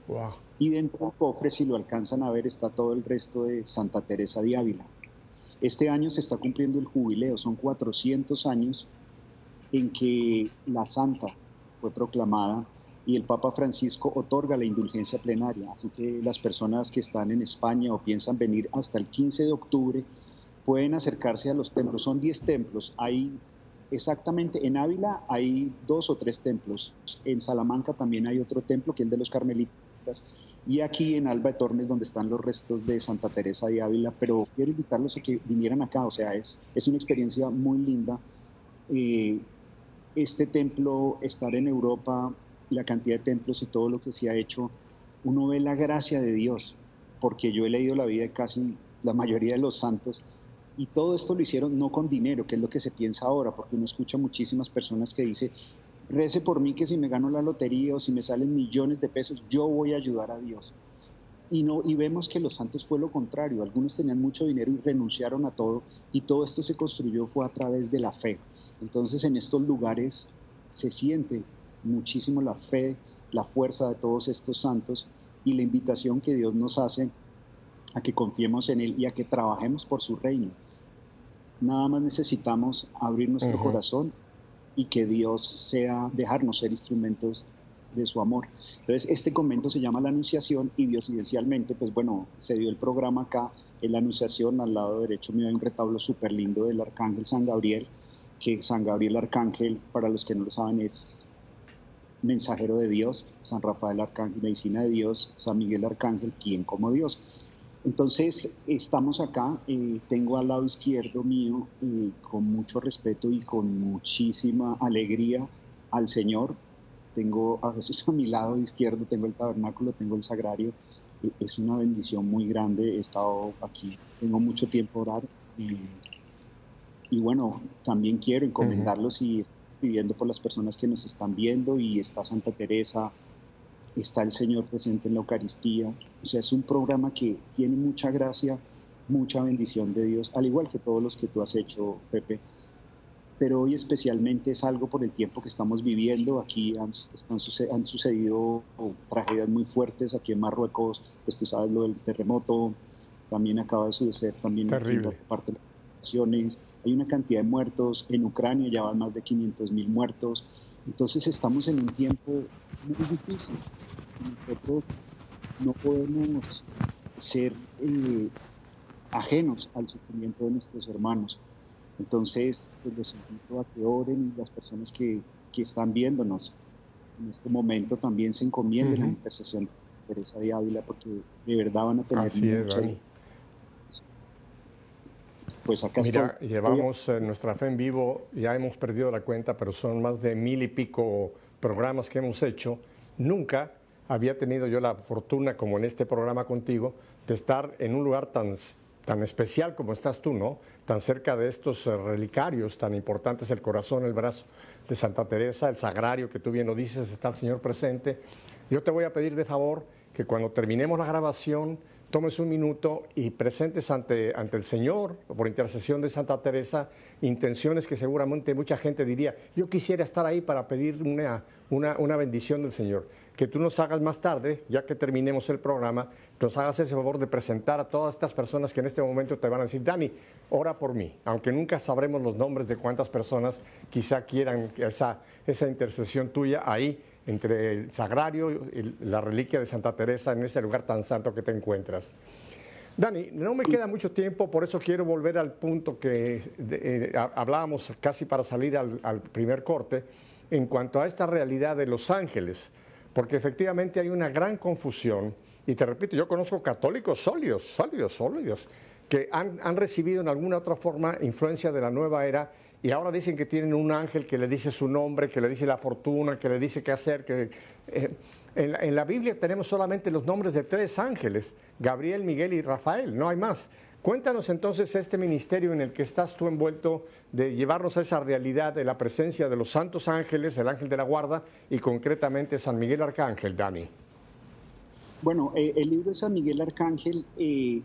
Y dentro del cofre, si lo alcanzan a ver, está todo el resto de Santa Teresa de Ávila. Este año se está cumpliendo el jubileo, son 400 años en que la santa fue proclamada y el Papa Francisco otorga la indulgencia plenaria. Así que las personas que están en España o piensan venir hasta el 15 de octubre pueden acercarse a los templos. Son 10 templos. Hay exactamente en Ávila hay dos o tres templos. En Salamanca también hay otro templo que es el de los carmelitas. Y aquí en Alba de Tormes, donde están los restos de Santa Teresa de Ávila. Pero quiero invitarlos a que vinieran acá. O sea, es, es una experiencia muy linda. Eh, este templo, estar en Europa, la cantidad de templos y todo lo que se ha hecho, uno ve la gracia de Dios, porque yo he leído la vida de casi la mayoría de los santos y todo esto lo hicieron no con dinero, que es lo que se piensa ahora, porque uno escucha muchísimas personas que dicen, rece por mí que si me gano la lotería o si me salen millones de pesos, yo voy a ayudar a Dios. Y, no, y vemos que los santos fue lo contrario, algunos tenían mucho dinero y renunciaron a todo, y todo esto se construyó fue a través de la fe. Entonces en estos lugares se siente muchísimo la fe, la fuerza de todos estos santos y la invitación que Dios nos hace a que confiemos en Él y a que trabajemos por su reino. Nada más necesitamos abrir nuestro corazón y que Dios sea, dejarnos ser instrumentos de su amor. Entonces, este convento se llama La Anunciación y diosidencialmente, pues bueno, se dio el programa acá, en La Anunciación, al lado derecho mío hay un retablo súper lindo del Arcángel San Gabriel, que San Gabriel Arcángel, para los que no lo saben, es mensajero de Dios, San Rafael Arcángel, medicina de Dios, San Miguel Arcángel, quien como Dios. Entonces, estamos acá, eh, tengo al lado izquierdo mío, eh, con mucho respeto y con muchísima alegría al Señor. Tengo a Jesús a mi lado izquierdo, tengo el tabernáculo, tengo el sagrario. Eh, es una bendición muy grande, he estado aquí, tengo mucho tiempo a orar. y bueno, también quiero encomendarlos y pidiendo por las personas que nos están viendo y está Santa Teresa, está el Señor presente en la Eucaristía. O sea, es un programa que tiene mucha gracia, mucha bendición de Dios, al igual que todos los que tú has hecho, Pepe. Pero hoy especialmente es algo por el tiempo que estamos viviendo. Aquí han, han sucedido tragedias muy fuertes. Aquí en Marruecos, pues tú sabes lo del terremoto. También acaba de suceder también Terrible. Aquí, parte de las naciones hay una cantidad de muertos, en Ucrania ya van más de 500 mil muertos, entonces estamos en un tiempo muy difícil. Nosotros no podemos ser eh, ajenos al sufrimiento de nuestros hermanos. Entonces, pues los invito a que oren y las personas que, que están viéndonos, en este momento también se encomienden a la intercesión de Teresa de Ávila, porque de verdad van a tener Así mucha... Pues acá Mira, llevamos eh, nuestra fe en vivo, ya hemos perdido la cuenta, pero son más de mil y pico programas que hemos hecho. Nunca había tenido yo la fortuna, como en este programa contigo, de estar en un lugar tan, tan especial como estás tú, ¿no? Tan cerca de estos eh, relicarios tan importantes, el corazón, el brazo de Santa Teresa, el sagrario que tú bien lo dices, está el Señor presente. Yo te voy a pedir de favor que cuando terminemos la grabación tomes un minuto y presentes ante, ante el Señor, por intercesión de Santa Teresa, intenciones que seguramente mucha gente diría, yo quisiera estar ahí para pedir una, una, una bendición del Señor. Que tú nos hagas más tarde, ya que terminemos el programa, nos hagas ese favor de presentar a todas estas personas que en este momento te van a decir, Dani, ora por mí, aunque nunca sabremos los nombres de cuántas personas quizá quieran esa, esa intercesión tuya ahí entre el sagrario y la reliquia de Santa Teresa en ese lugar tan santo que te encuentras. Dani, no me queda mucho tiempo, por eso quiero volver al punto que eh, hablábamos casi para salir al, primer corte, en cuanto a esta realidad de los ángeles, porque efectivamente hay una gran confusión, y te repito, yo conozco católicos sólidos, sólidos, sólidos, que han recibido en alguna otra forma influencia de la nueva era y ahora dicen que tienen un ángel que le dice su nombre, que le dice la fortuna, que le dice qué hacer. Que, eh, en, la, Biblia tenemos solamente los nombres de tres ángeles, Gabriel, Miguel y Rafael, no hay más. Cuéntanos entonces este ministerio en el que estás tú envuelto de llevarnos a esa realidad de la presencia de los santos ángeles, el ángel de la guarda y concretamente San Miguel Arcángel, Dani. Bueno, eh, el libro de San Miguel Arcángel eh,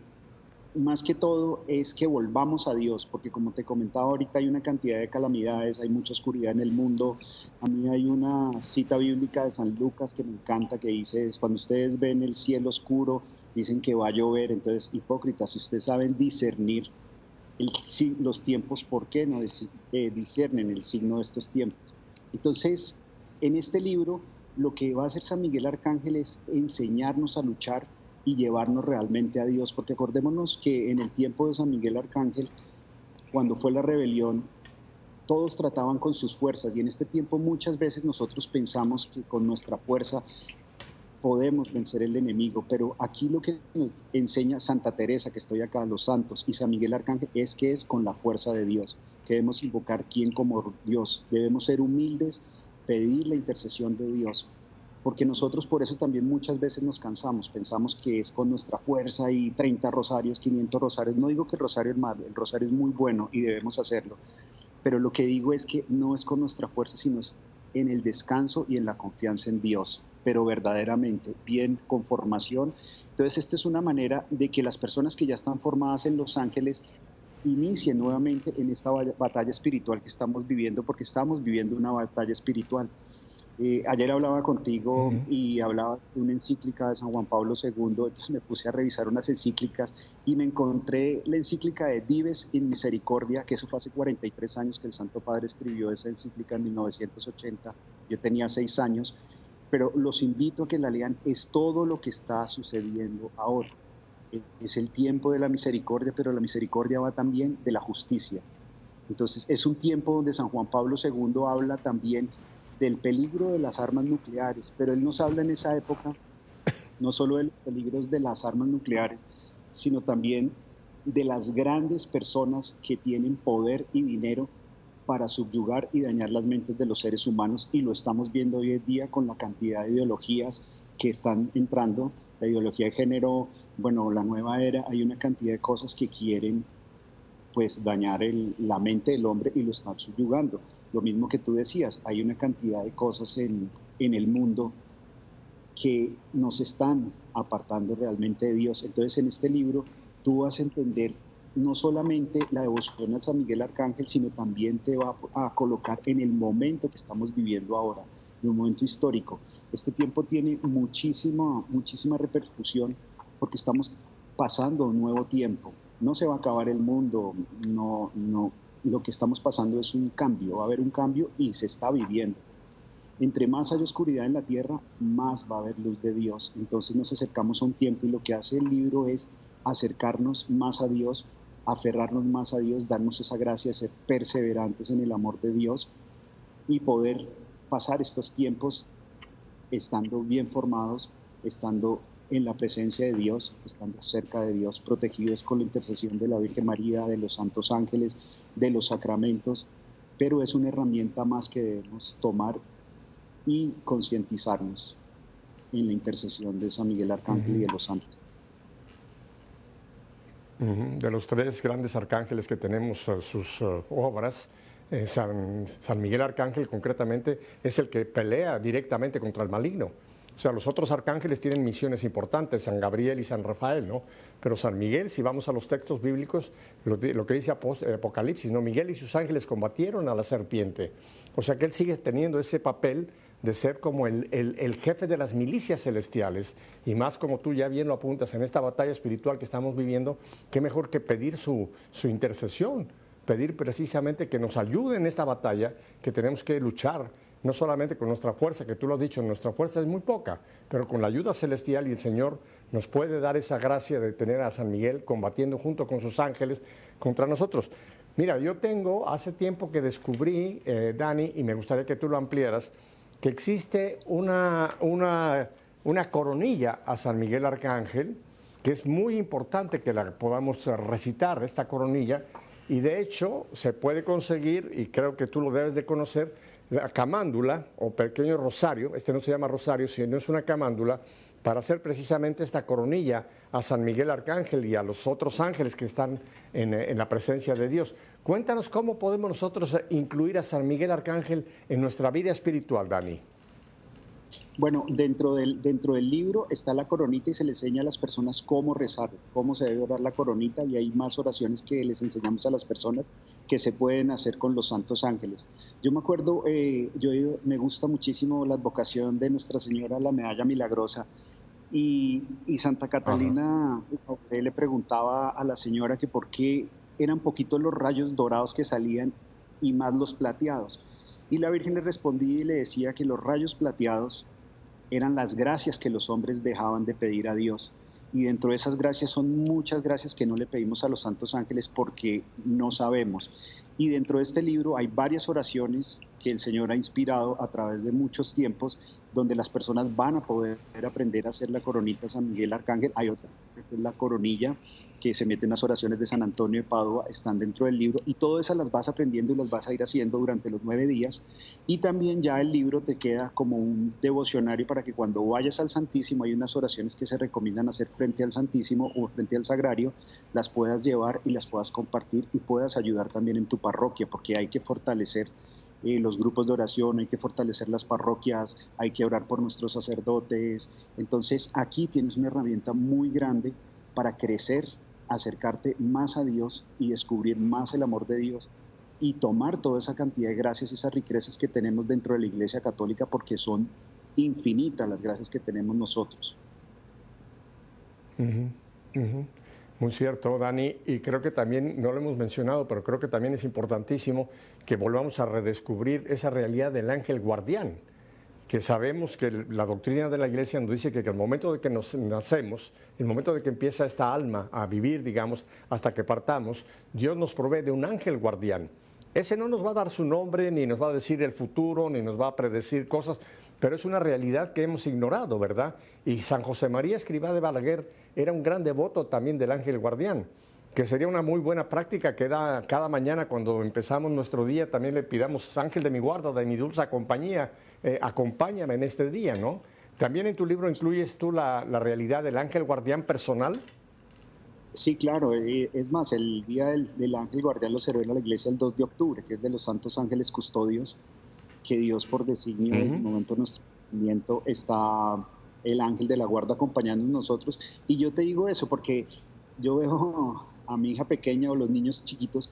más que todo es que volvamos a Dios, porque como te comentaba ahorita hay una cantidad de calamidades, hay mucha oscuridad en el mundo. A mí hay una cita bíblica de San Lucas que me encanta que dice, cuando ustedes ven el cielo oscuro, dicen que va a llover, entonces hipócritas, si ustedes saben discernir los tiempos, ¿por qué no eh, discernen el signo de estos tiempos? Entonces, en este libro, lo que va a hacer San Miguel Arcángel es enseñarnos a luchar y llevarnos realmente a Dios, porque acordémonos que en el tiempo de San Miguel Arcángel, cuando fue la rebelión, todos trataban con sus fuerzas y en este tiempo muchas veces nosotros pensamos que con nuestra fuerza podemos vencer el enemigo, pero aquí lo que nos enseña Santa Teresa, que estoy acá, los santos, y San Miguel Arcángel, es que es con la fuerza de Dios, que debemos invocar quién como Dios, debemos ser humildes, pedir la intercesión de Dios, porque nosotros por eso también muchas veces nos cansamos, pensamos que es con nuestra fuerza y 30 rosarios, 500 rosarios. No digo que el rosario es malo, el rosario es muy bueno y debemos hacerlo, pero lo que digo es que no es con nuestra fuerza, sino en el descanso y en la confianza en Dios, pero verdaderamente, bien con formación. Entonces, esta es una manera de que las personas que ya están formadas en Los Ángeles inicien nuevamente en esta batalla espiritual que estamos viviendo, porque estamos viviendo una batalla espiritual. Eh, ayer hablaba contigo y hablaba de una encíclica de San Juan Pablo II, entonces me puse a revisar unas encíclicas y me encontré la encíclica de Dives in Misericordia, que eso fue hace 43 años que el Santo Padre escribió esa encíclica en 1980, yo tenía 6 años, pero los invito a que la lean, es todo lo que está sucediendo ahora. Es el tiempo de la misericordia, pero la misericordia va también de la justicia. Entonces es un tiempo donde San Juan Pablo II habla también del peligro de las armas nucleares, pero él nos habla en esa época no solo de los peligros de las armas nucleares, sino también de las grandes personas que tienen poder y dinero para subyugar y dañar las mentes de los seres humanos y lo estamos viendo hoy en día con la cantidad de ideologías que están entrando, la ideología de género, bueno, la nueva era, hay una cantidad de cosas que quieren pues dañar la mente del hombre y lo están subyugando. Lo mismo que tú decías, hay una cantidad de cosas en, en el mundo que nos están apartando realmente de Dios. Entonces en este libro tú vas a entender no solamente la devoción a San Miguel Arcángel, sino también te va a colocar en el momento que estamos viviendo ahora, en un momento histórico. Este tiempo tiene muchísima, muchísima repercusión porque estamos pasando un nuevo tiempo. No se va a acabar el mundo, no, no, lo que estamos pasando es un cambio, va a haber un cambio y se está viviendo. Entre más hay oscuridad en la tierra, más va a haber luz de Dios. Entonces nos acercamos a un tiempo y lo que hace el libro es acercarnos más a Dios, aferrarnos más a Dios, darnos esa gracia, ser perseverantes en el amor de Dios y poder pasar estos tiempos estando bien formados, estando en la presencia de Dios, estando cerca de Dios, protegidos con la intercesión de la Virgen María, de los santos ángeles, de los sacramentos, pero es una herramienta más que debemos tomar y concientizarnos en la intercesión de San Miguel Arcángel y de los santos. De los tres grandes arcángeles que tenemos, eh, sus eh, obras, eh, San, San, Miguel Arcángel concretamente es el que pelea directamente contra el maligno. O sea, los otros arcángeles tienen misiones importantes, San Gabriel y San Rafael, ¿no? Pero San Miguel, si vamos a los textos bíblicos, lo, que dice Apocalipsis, ¿no? Miguel y sus ángeles combatieron a la serpiente. O sea que él sigue teniendo ese papel de ser como el, el, jefe de las milicias celestiales, y más como tú ya bien lo apuntas en esta batalla espiritual que estamos viviendo, qué mejor que pedir su, su intercesión, pedir precisamente que nos ayude en esta batalla que tenemos que luchar, no solamente con nuestra fuerza, que tú lo has dicho, nuestra fuerza es muy poca, pero con la ayuda celestial y el Señor nos puede dar esa gracia de tener a San Miguel combatiendo junto con sus ángeles contra nosotros. Mira, yo tengo, hace tiempo que descubrí, eh, Dani, y me gustaría que tú lo ampliaras, que existe una, una, una coronilla a San Miguel Arcángel, que es muy importante que la podamos recitar, esta coronilla, y de hecho se puede conseguir, y creo que tú lo debes de conocer, la camándula o pequeño rosario, este no se llama rosario, sino es una camándula, para hacer precisamente esta coronilla a San Miguel Arcángel y a los otros ángeles que están en, en la presencia de Dios. Cuéntanos cómo podemos nosotros incluir a San Miguel Arcángel en nuestra vida espiritual, Dani. Bueno, dentro del, dentro del libro está la coronita y se le enseña a las personas cómo rezar, cómo se debe orar la coronita y hay más oraciones que les enseñamos a las personas que se pueden hacer con los santos ángeles. Yo me acuerdo, eh, yo me gusta muchísimo la advocación de Nuestra Señora, la medalla milagrosa, y, Santa Catalina le preguntaba a la señora que por qué eran poquitos los rayos dorados que salían y más los plateados. Y la Virgen le respondía y le decía que los rayos plateados eran las gracias que los hombres dejaban de pedir a Dios. Y dentro de esas gracias son muchas gracias que no le pedimos a los santos ángeles porque no sabemos. Y dentro de este libro hay varias oraciones que el Señor ha inspirado a través de muchos tiempos, donde las personas van a poder aprender a hacer la coronita San Miguel Arcángel. Hay otra, que es la coronilla que se mete en las oraciones de San Antonio de Padua, están dentro del libro, y todas esas las vas aprendiendo y las vas a ir haciendo durante los nueve días. Y también ya el libro te queda como un devocionario para que cuando vayas al Santísimo, hay unas oraciones que se recomiendan hacer frente al Santísimo o frente al Sagrario, las puedas llevar y las puedas compartir y puedas ayudar también en tu parroquia, porque hay que fortalecer eh, los grupos de oración, hay que fortalecer las parroquias, hay que orar por nuestros sacerdotes. Entonces aquí tienes una herramienta muy grande para crecer, acercarte más a Dios y descubrir más el amor de Dios y tomar toda esa cantidad de gracias, esas riquezas que tenemos dentro de la Iglesia Católica, porque son infinitas las gracias que tenemos nosotros. Muy cierto, Dani, y creo que también, no lo hemos mencionado, pero creo que también es importantísimo que volvamos a redescubrir esa realidad del ángel guardián, que sabemos que la doctrina de la iglesia nos dice que, el momento de que nos nacemos, el momento de que empieza esta alma a vivir, digamos, hasta que partamos, Dios nos provee de un ángel guardián. Ese no nos va a dar su nombre, ni nos va a decir el futuro, ni nos va a predecir cosas, pero es una realidad que hemos ignorado, ¿verdad? Y San José María Escribá de Balaguer era un gran devoto también del ángel guardián, que sería una muy buena práctica que da cada mañana cuando empezamos nuestro día, también le pidamos, ángel de mi guarda, de mi dulce compañía, eh, acompáñame en este día, ¿no? También en tu libro incluyes tú la, realidad del ángel guardián personal. Sí, claro. Eh, es más, el día del, ángel guardián lo celebra la iglesia el 2 de octubre, que es de los santos ángeles custodios, que Dios por designio en el momento de nuestro nacimiento está el ángel de la guarda acompañando a nosotros. Y yo te digo eso porque yo veo a mi hija pequeña o los niños chiquitos,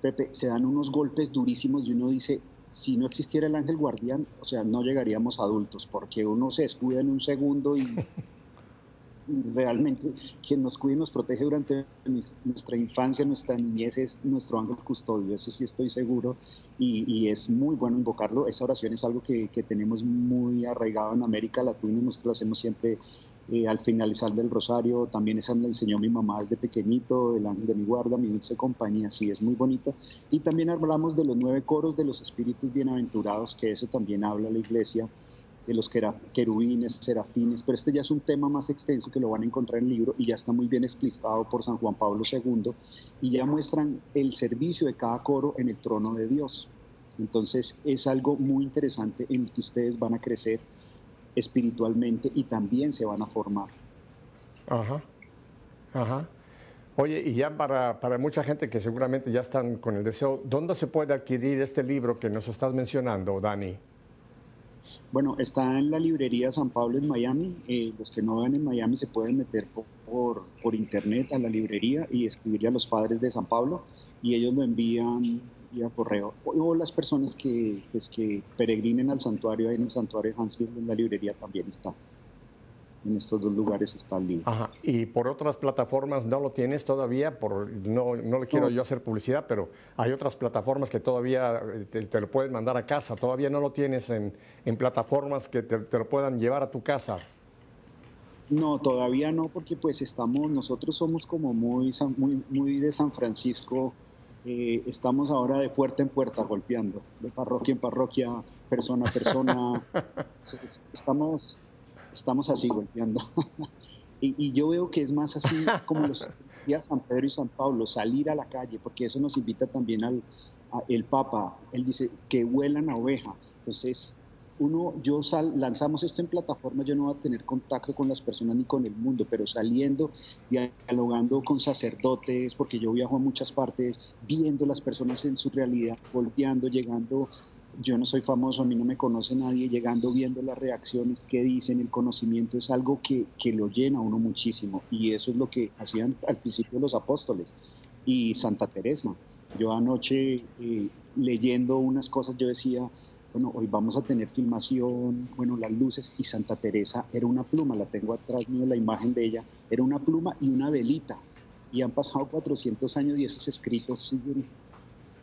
Pepe, se dan unos golpes durísimos y uno dice, si no existiera el ángel guardián, o sea, no llegaríamos adultos, porque uno se descuida en un segundo y realmente quien nos cuida y nos protege durante nuestra infancia, nuestra niñez es nuestro ángel custodio, eso sí estoy seguro y, es muy bueno invocarlo. Esa oración es algo que, tenemos muy arraigado en América Latina, nosotros lo hacemos siempre eh, al finalizar del rosario, también esa me enseñó mi mamá desde pequeñito, el ángel de mi guarda, mi dulce compañía, sí, es muy bonita. Y también hablamos de los nueve coros de los espíritus bienaventurados, que eso también habla la iglesia de los querubines, serafines, pero este ya es un tema más extenso que lo van a encontrar en el libro y ya está muy bien explicado por San Juan Pablo II y ya muestran el servicio de cada coro en el trono de Dios. Entonces es algo muy interesante en el que ustedes van a crecer espiritualmente y también se van a formar. Ajá, ajá. Oye, y ya para, para, mucha gente que seguramente ya están con el deseo, ¿dónde se puede adquirir este libro que nos estás mencionando, Dani? Bueno, está en la librería San Pablo en Miami. Eh, los que no van en Miami se pueden meter por, por, internet a la librería y escribirle a los padres de San Pablo y ellos lo envían vía correo. O, las personas que, pues, que peregrinen al santuario, ahí en el santuario de Hansfield, en la librería también está en estos dos lugares está el libro. Ajá. Y por otras plataformas no lo tienes todavía, por, no, no le quiero yo hacer publicidad, pero hay otras plataformas que todavía eh, te, lo pueden mandar a casa, todavía no lo tienes en, en plataformas que te, lo puedan llevar a tu casa. No, todavía no, porque pues estamos, nosotros somos como muy, muy, muy de San Francisco, eh, estamos ahora de puerta en puerta golpeando, de parroquia en parroquia, persona a persona. estamos estamos así golpeando. y, yo veo que es más así como los días San Pedro y San Pablo, salir a la calle, porque eso nos invita también al el Papa. Él dice que huelan a oveja. Entonces, uno, yo sal, lanzamos esto en plataforma, yo no voy a tener contacto con las personas ni con el mundo, pero saliendo, dialogando con sacerdotes, porque yo viajo a muchas partes, viendo las personas en su realidad, golpeando, llegando yo no soy famoso, a mí no me conoce nadie, llegando viendo las reacciones que dicen, el conocimiento es algo que, que lo llena a uno muchísimo y eso es lo que hacían al principio los apóstoles y Santa Teresa. Yo anoche eh, leyendo unas cosas yo decía, bueno, hoy vamos a tener filmación, bueno, las luces y Santa Teresa era una pluma, la tengo atrás mío la imagen de ella, era una pluma y una velita y han pasado 400 años y esos escritos siguen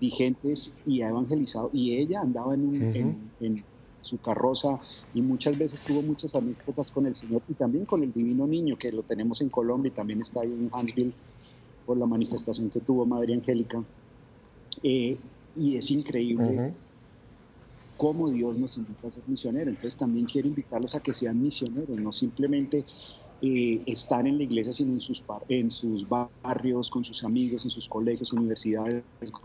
vigentes y ha evangelizado. Y ella andaba en, en, su carroza y muchas veces tuvo muchas anécdotas con el Señor y también con el Divino Niño, que lo tenemos en Colombia y también está ahí en Huntsville por la manifestación que tuvo Madre Angélica. Eh, y es increíble cómo Dios nos invita a ser misioneros. Entonces también quiero invitarlos a que sean misioneros, no simplemente eh, estar en la iglesia, sino en sus, en sus barrios, con sus amigos, en sus colegios, universidades,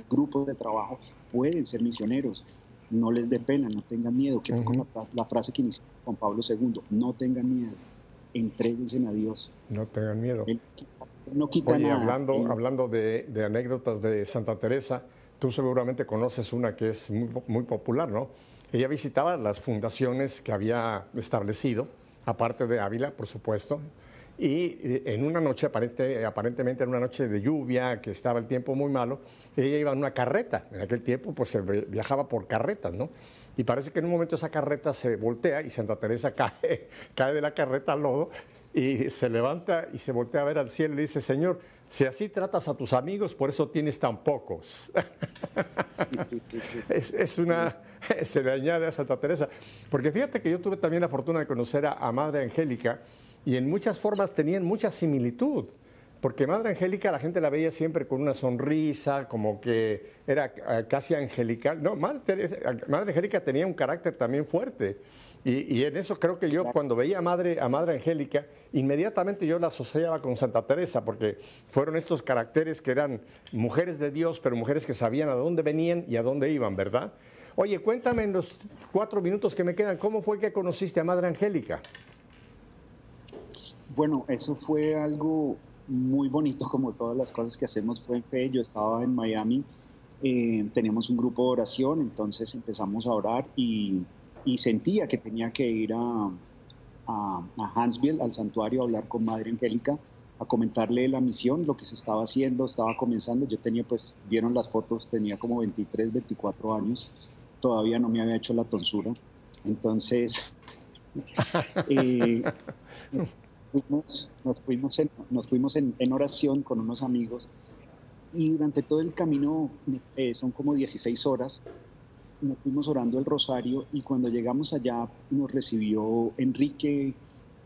grupos de trabajo, pueden ser misioneros. No les dé pena, no tengan miedo, que con la, frase que inició Juan Pablo II, no tengan miedo, entréguense a Dios. No tengan miedo. no quita Oye, Hablando, hablando de, de, anécdotas de Santa Teresa, tú seguramente conoces una que es muy, muy popular, ¿no? Ella visitaba las fundaciones que había establecido aparte de Ávila, por supuesto. Y eh, en una noche, aparente, aparentemente en una noche de lluvia, que estaba el tiempo muy malo, ella iba en una carreta. En aquel tiempo, pues se viajaba por carretas, ¿no? Y parece que en un momento esa carreta se voltea y Santa Teresa cae, cae de la carreta al lodo y se levanta y se voltea a ver al cielo y dice, Señor, si así tratas a tus amigos, por eso tienes tan pocos. es, una, se le añade a Santa Teresa. Porque fíjate que yo tuve también la fortuna de conocer a, Madre Angélica y en muchas formas tenían mucha similitud. Porque Madre Angélica la gente la veía siempre con una sonrisa, como que era eh, casi angelical. No, Madre, Madre Angélica tenía un carácter también fuerte. Y, en eso creo que yo cuando veía a Madre, a Madre Angélica, inmediatamente yo la asociaba con Santa Teresa, porque fueron estos caracteres que eran mujeres de Dios, pero mujeres que sabían a dónde venían y a dónde iban, ¿verdad? Oye, cuéntame en los cuatro minutos que me quedan, ¿cómo fue que conociste a Madre Angélica? Bueno, eso fue algo muy bonito, como todas las cosas que hacemos fue en fe. Yo estaba en Miami, eh, teníamos un grupo de oración, entonces empezamos a orar y sentía que tenía que ir a, a, Hansville, al santuario, a hablar con Madre Angélica, a comentarle la misión, lo que se estaba haciendo, estaba comenzando. Yo tenía, pues, vieron las fotos, tenía como 23, 24 años, todavía no me había hecho la tonsura. Entonces, eh, nos fuimos, en, nos fuimos en, oración con unos amigos y durante todo el camino, eh, son como 16 horas, nos fuimos orando el rosario y cuando llegamos allá nos recibió Enrique,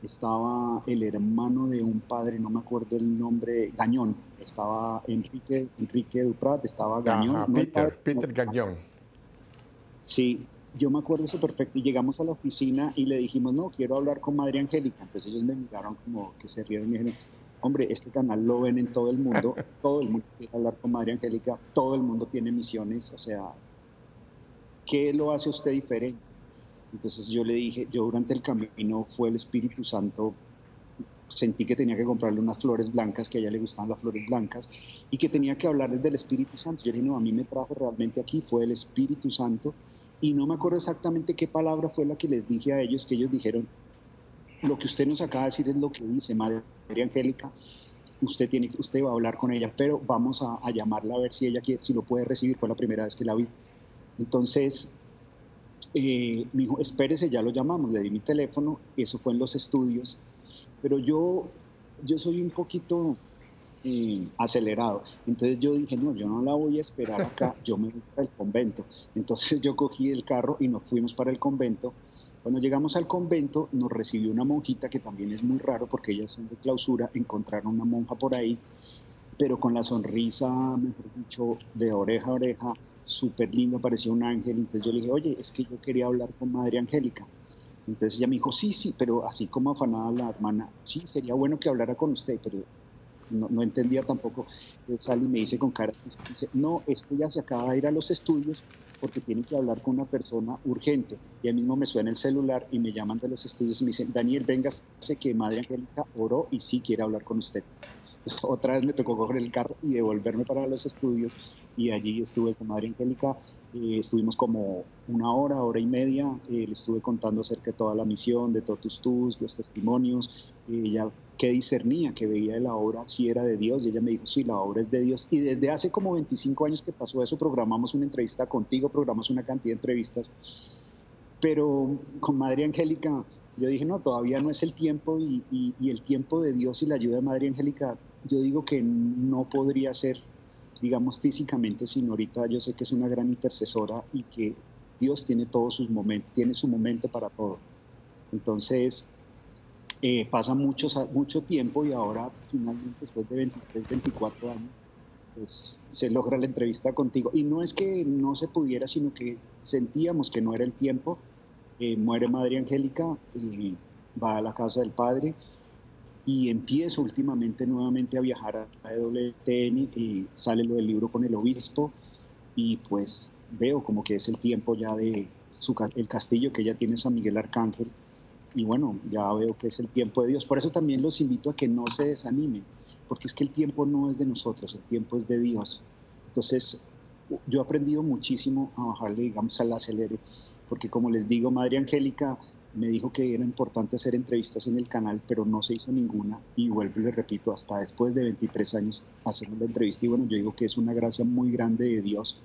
estaba el hermano de un padre, no me acuerdo el nombre, Gañón, estaba Enrique, Enrique Duprat, estaba Gañón. Peter, Peter Gañón. Sí, yo me acuerdo eso perfecto. Y llegamos a la oficina y le dijimos, no, quiero hablar con Madre Angélica. Entonces ellos me miraron como que se rieron y dijeron, hombre, este canal lo ven en todo el mundo, todo el mundo quiere hablar con Madre Angélica, todo el mundo tiene misiones, o sea, ¿qué lo hace usted diferente? Entonces yo le dije, yo durante el camino fue el Espíritu Santo, sentí que tenía que comprarle unas flores blancas, que a ella le gustaban las flores blancas, y que tenía que hablarles del Espíritu Santo. Yo dije, no, a mí me trajo realmente aquí, fue el Espíritu Santo, y no me acuerdo exactamente qué palabra fue la que les dije a ellos, que ellos dijeron, lo que usted nos acaba de decir es lo que dice Madre Angélica, usted, tiene, usted va a hablar con ella, pero vamos a, llamarla a ver si ella quiere, si lo puede recibir, fue la primera vez que la vi. Entonces, eh, me dijo, espérese, ya lo llamamos, le di mi teléfono, eso fue en los estudios, pero yo, yo soy un poquito eh, acelerado, entonces yo dije, no, yo no la voy a esperar acá, yo me voy para el convento. Entonces yo cogí el carro y nos fuimos para el convento. Cuando llegamos al convento nos recibió una monjita que también es muy raro porque ellas son de clausura, encontraron una monja por ahí, pero con la sonrisa, mejor dicho, de oreja a oreja, súper lindo, parecía un ángel. Entonces yo le dije, oye, es que yo quería hablar con Madre Angélica. Entonces ella me dijo, sí, sí, pero así como afanada la hermana, sí, sería bueno que hablara con usted, pero no, entendía tampoco. Entonces y me dice con cara, dice, no, es que ella se acaba de ir a los estudios porque tiene que hablar con una persona urgente. Y ahí mismo me suena el celular y me llaman de los estudios y me dicen, Daniel, venga, sé que Madre Angélica oró y sí quiere hablar con usted. otra vez me tocó coger el carro y devolverme para los estudios y allí estuve con Madre Angélica, eh, estuvimos como una hora, hora y media, eh, le estuve contando acerca de toda la misión, de Totus Tus, los testimonios, ella que discernía, que veía de la obra si era de Dios, y ella me dijo, sí, la obra es de Dios, y desde hace como 25 años que pasó eso, programamos una entrevista contigo, programamos una cantidad de entrevistas, pero con Madre Angélica, yo dije, no, todavía no es el tiempo y, y el tiempo de Dios y la ayuda de Madre Angélica yo digo que no podría ser, digamos, físicamente, sino ahorita yo sé que es una gran intercesora y que Dios tiene todos sus momentos, tiene su momento para todo. Entonces, eh, pasa mucho, tiempo y ahora finalmente, después de 23, 24 años, pues se logra la entrevista contigo. Y no es que no se pudiera, sino que sentíamos que no era el tiempo. Eh, muere Madre Angélica, y va a la casa del Padre y empiezo últimamente nuevamente a viajar a EWTN y sale lo del libro con el obispo y pues veo como que es el tiempo ya de su, el castillo que ya tiene San Miguel Arcángel y bueno, ya veo que es el tiempo de Dios. Por eso también los invito a que no se desanimen, porque es que el tiempo no es de nosotros, el tiempo es de Dios. Entonces, yo he aprendido muchísimo a bajarle, digamos, al acelere, porque como les digo, Madre Angélica me dijo que era importante hacer entrevistas en el canal, pero no se hizo ninguna. Y vuelvo y le repito, hasta después de 23 años hacemos la entrevista. Y bueno, yo digo que es una gracia muy grande de Dios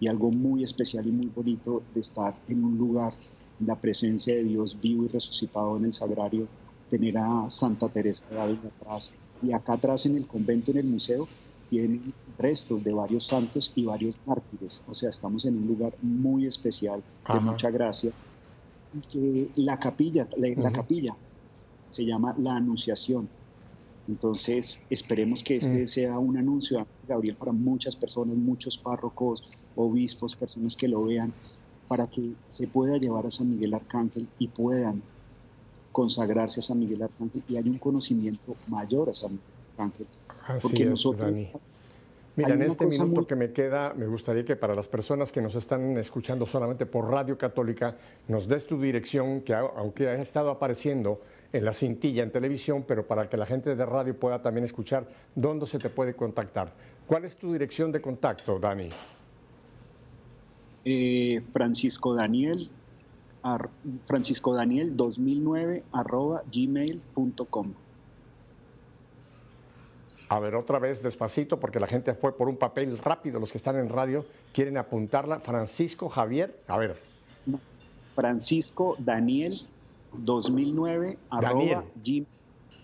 y algo muy especial y muy bonito de estar en un lugar, en la presencia de Dios vivo y resucitado en el sagrario, tener a Santa Teresa de Ávila atrás. Y acá atrás en el convento, en el museo, tienen restos de varios santos y varios mártires. O sea, estamos en un lugar muy especial, de mucha gracia que la capilla, la, capilla se llama la Anunciación. Entonces, esperemos que este mm. sea un anuncio, Gabriel, para muchas personas, muchos párrocos, obispos, personas que lo vean, para que se pueda llevar a San Miguel Arcángel y puedan consagrarse a San Miguel Arcángel y hay un conocimiento mayor a San Miguel Arcángel. porque nosotros, Mira, en este minuto que me queda, me gustaría que para las personas que nos están escuchando solamente por Radio Católica, nos des tu dirección, que aunque ha estado apareciendo en la cintilla en televisión, pero para que la gente de radio pueda también escuchar dónde se te puede contactar. ¿Cuál es tu dirección de contacto, Dani? Eh, Francisco Daniel, Francisco Daniel 2009 arroba gmail.com. A ver, otra vez despacito, porque la gente fue por un papel rápido, los que están en radio quieren apuntarla. Francisco Javier, a ver. Francisco Daniel 2009 arroba Gmail.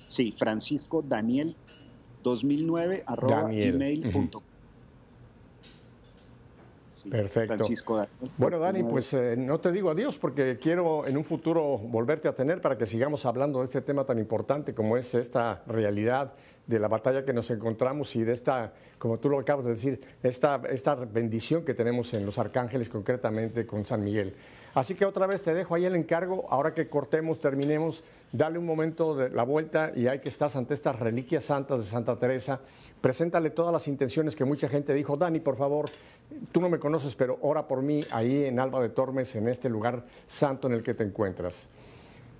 Sí, Francisco Daniel 2009 arroba gmail.com. Perfecto. Francisco Daniel, bueno, Dani, pues eh, no te digo adiós porque quiero en un futuro volverte a tener para que sigamos hablando de este tema tan importante como es esta realidad de la batalla que nos encontramos y de esta, como tú lo acabas de decir, esta, esta bendición que tenemos en los arcángeles, concretamente con San Miguel. Así que otra vez te dejo ahí el encargo, ahora que cortemos, terminemos, dale un momento de la vuelta y hay que estar ante estas reliquias santas de Santa Teresa, preséntale todas las intenciones que mucha gente dijo, Dani, por favor, tú no me conoces, pero ora por mí ahí en Alba de Tormes, en este lugar santo en el que te encuentras.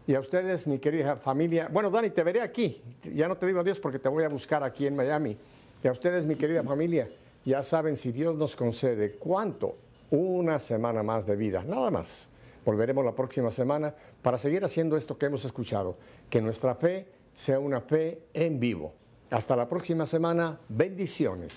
Y a ustedes, mi querida familia, bueno, Dani, te veré aquí, ya no te digo adiós porque te voy a buscar aquí en Miami. Y a ustedes, mi querida familia, ya saben, si Dios nos concede cuánto, una semana más de vida, nada más. Volveremos la próxima semana para seguir haciendo esto que hemos escuchado, que nuestra fe sea una fe en vivo. Hasta la próxima semana, bendiciones.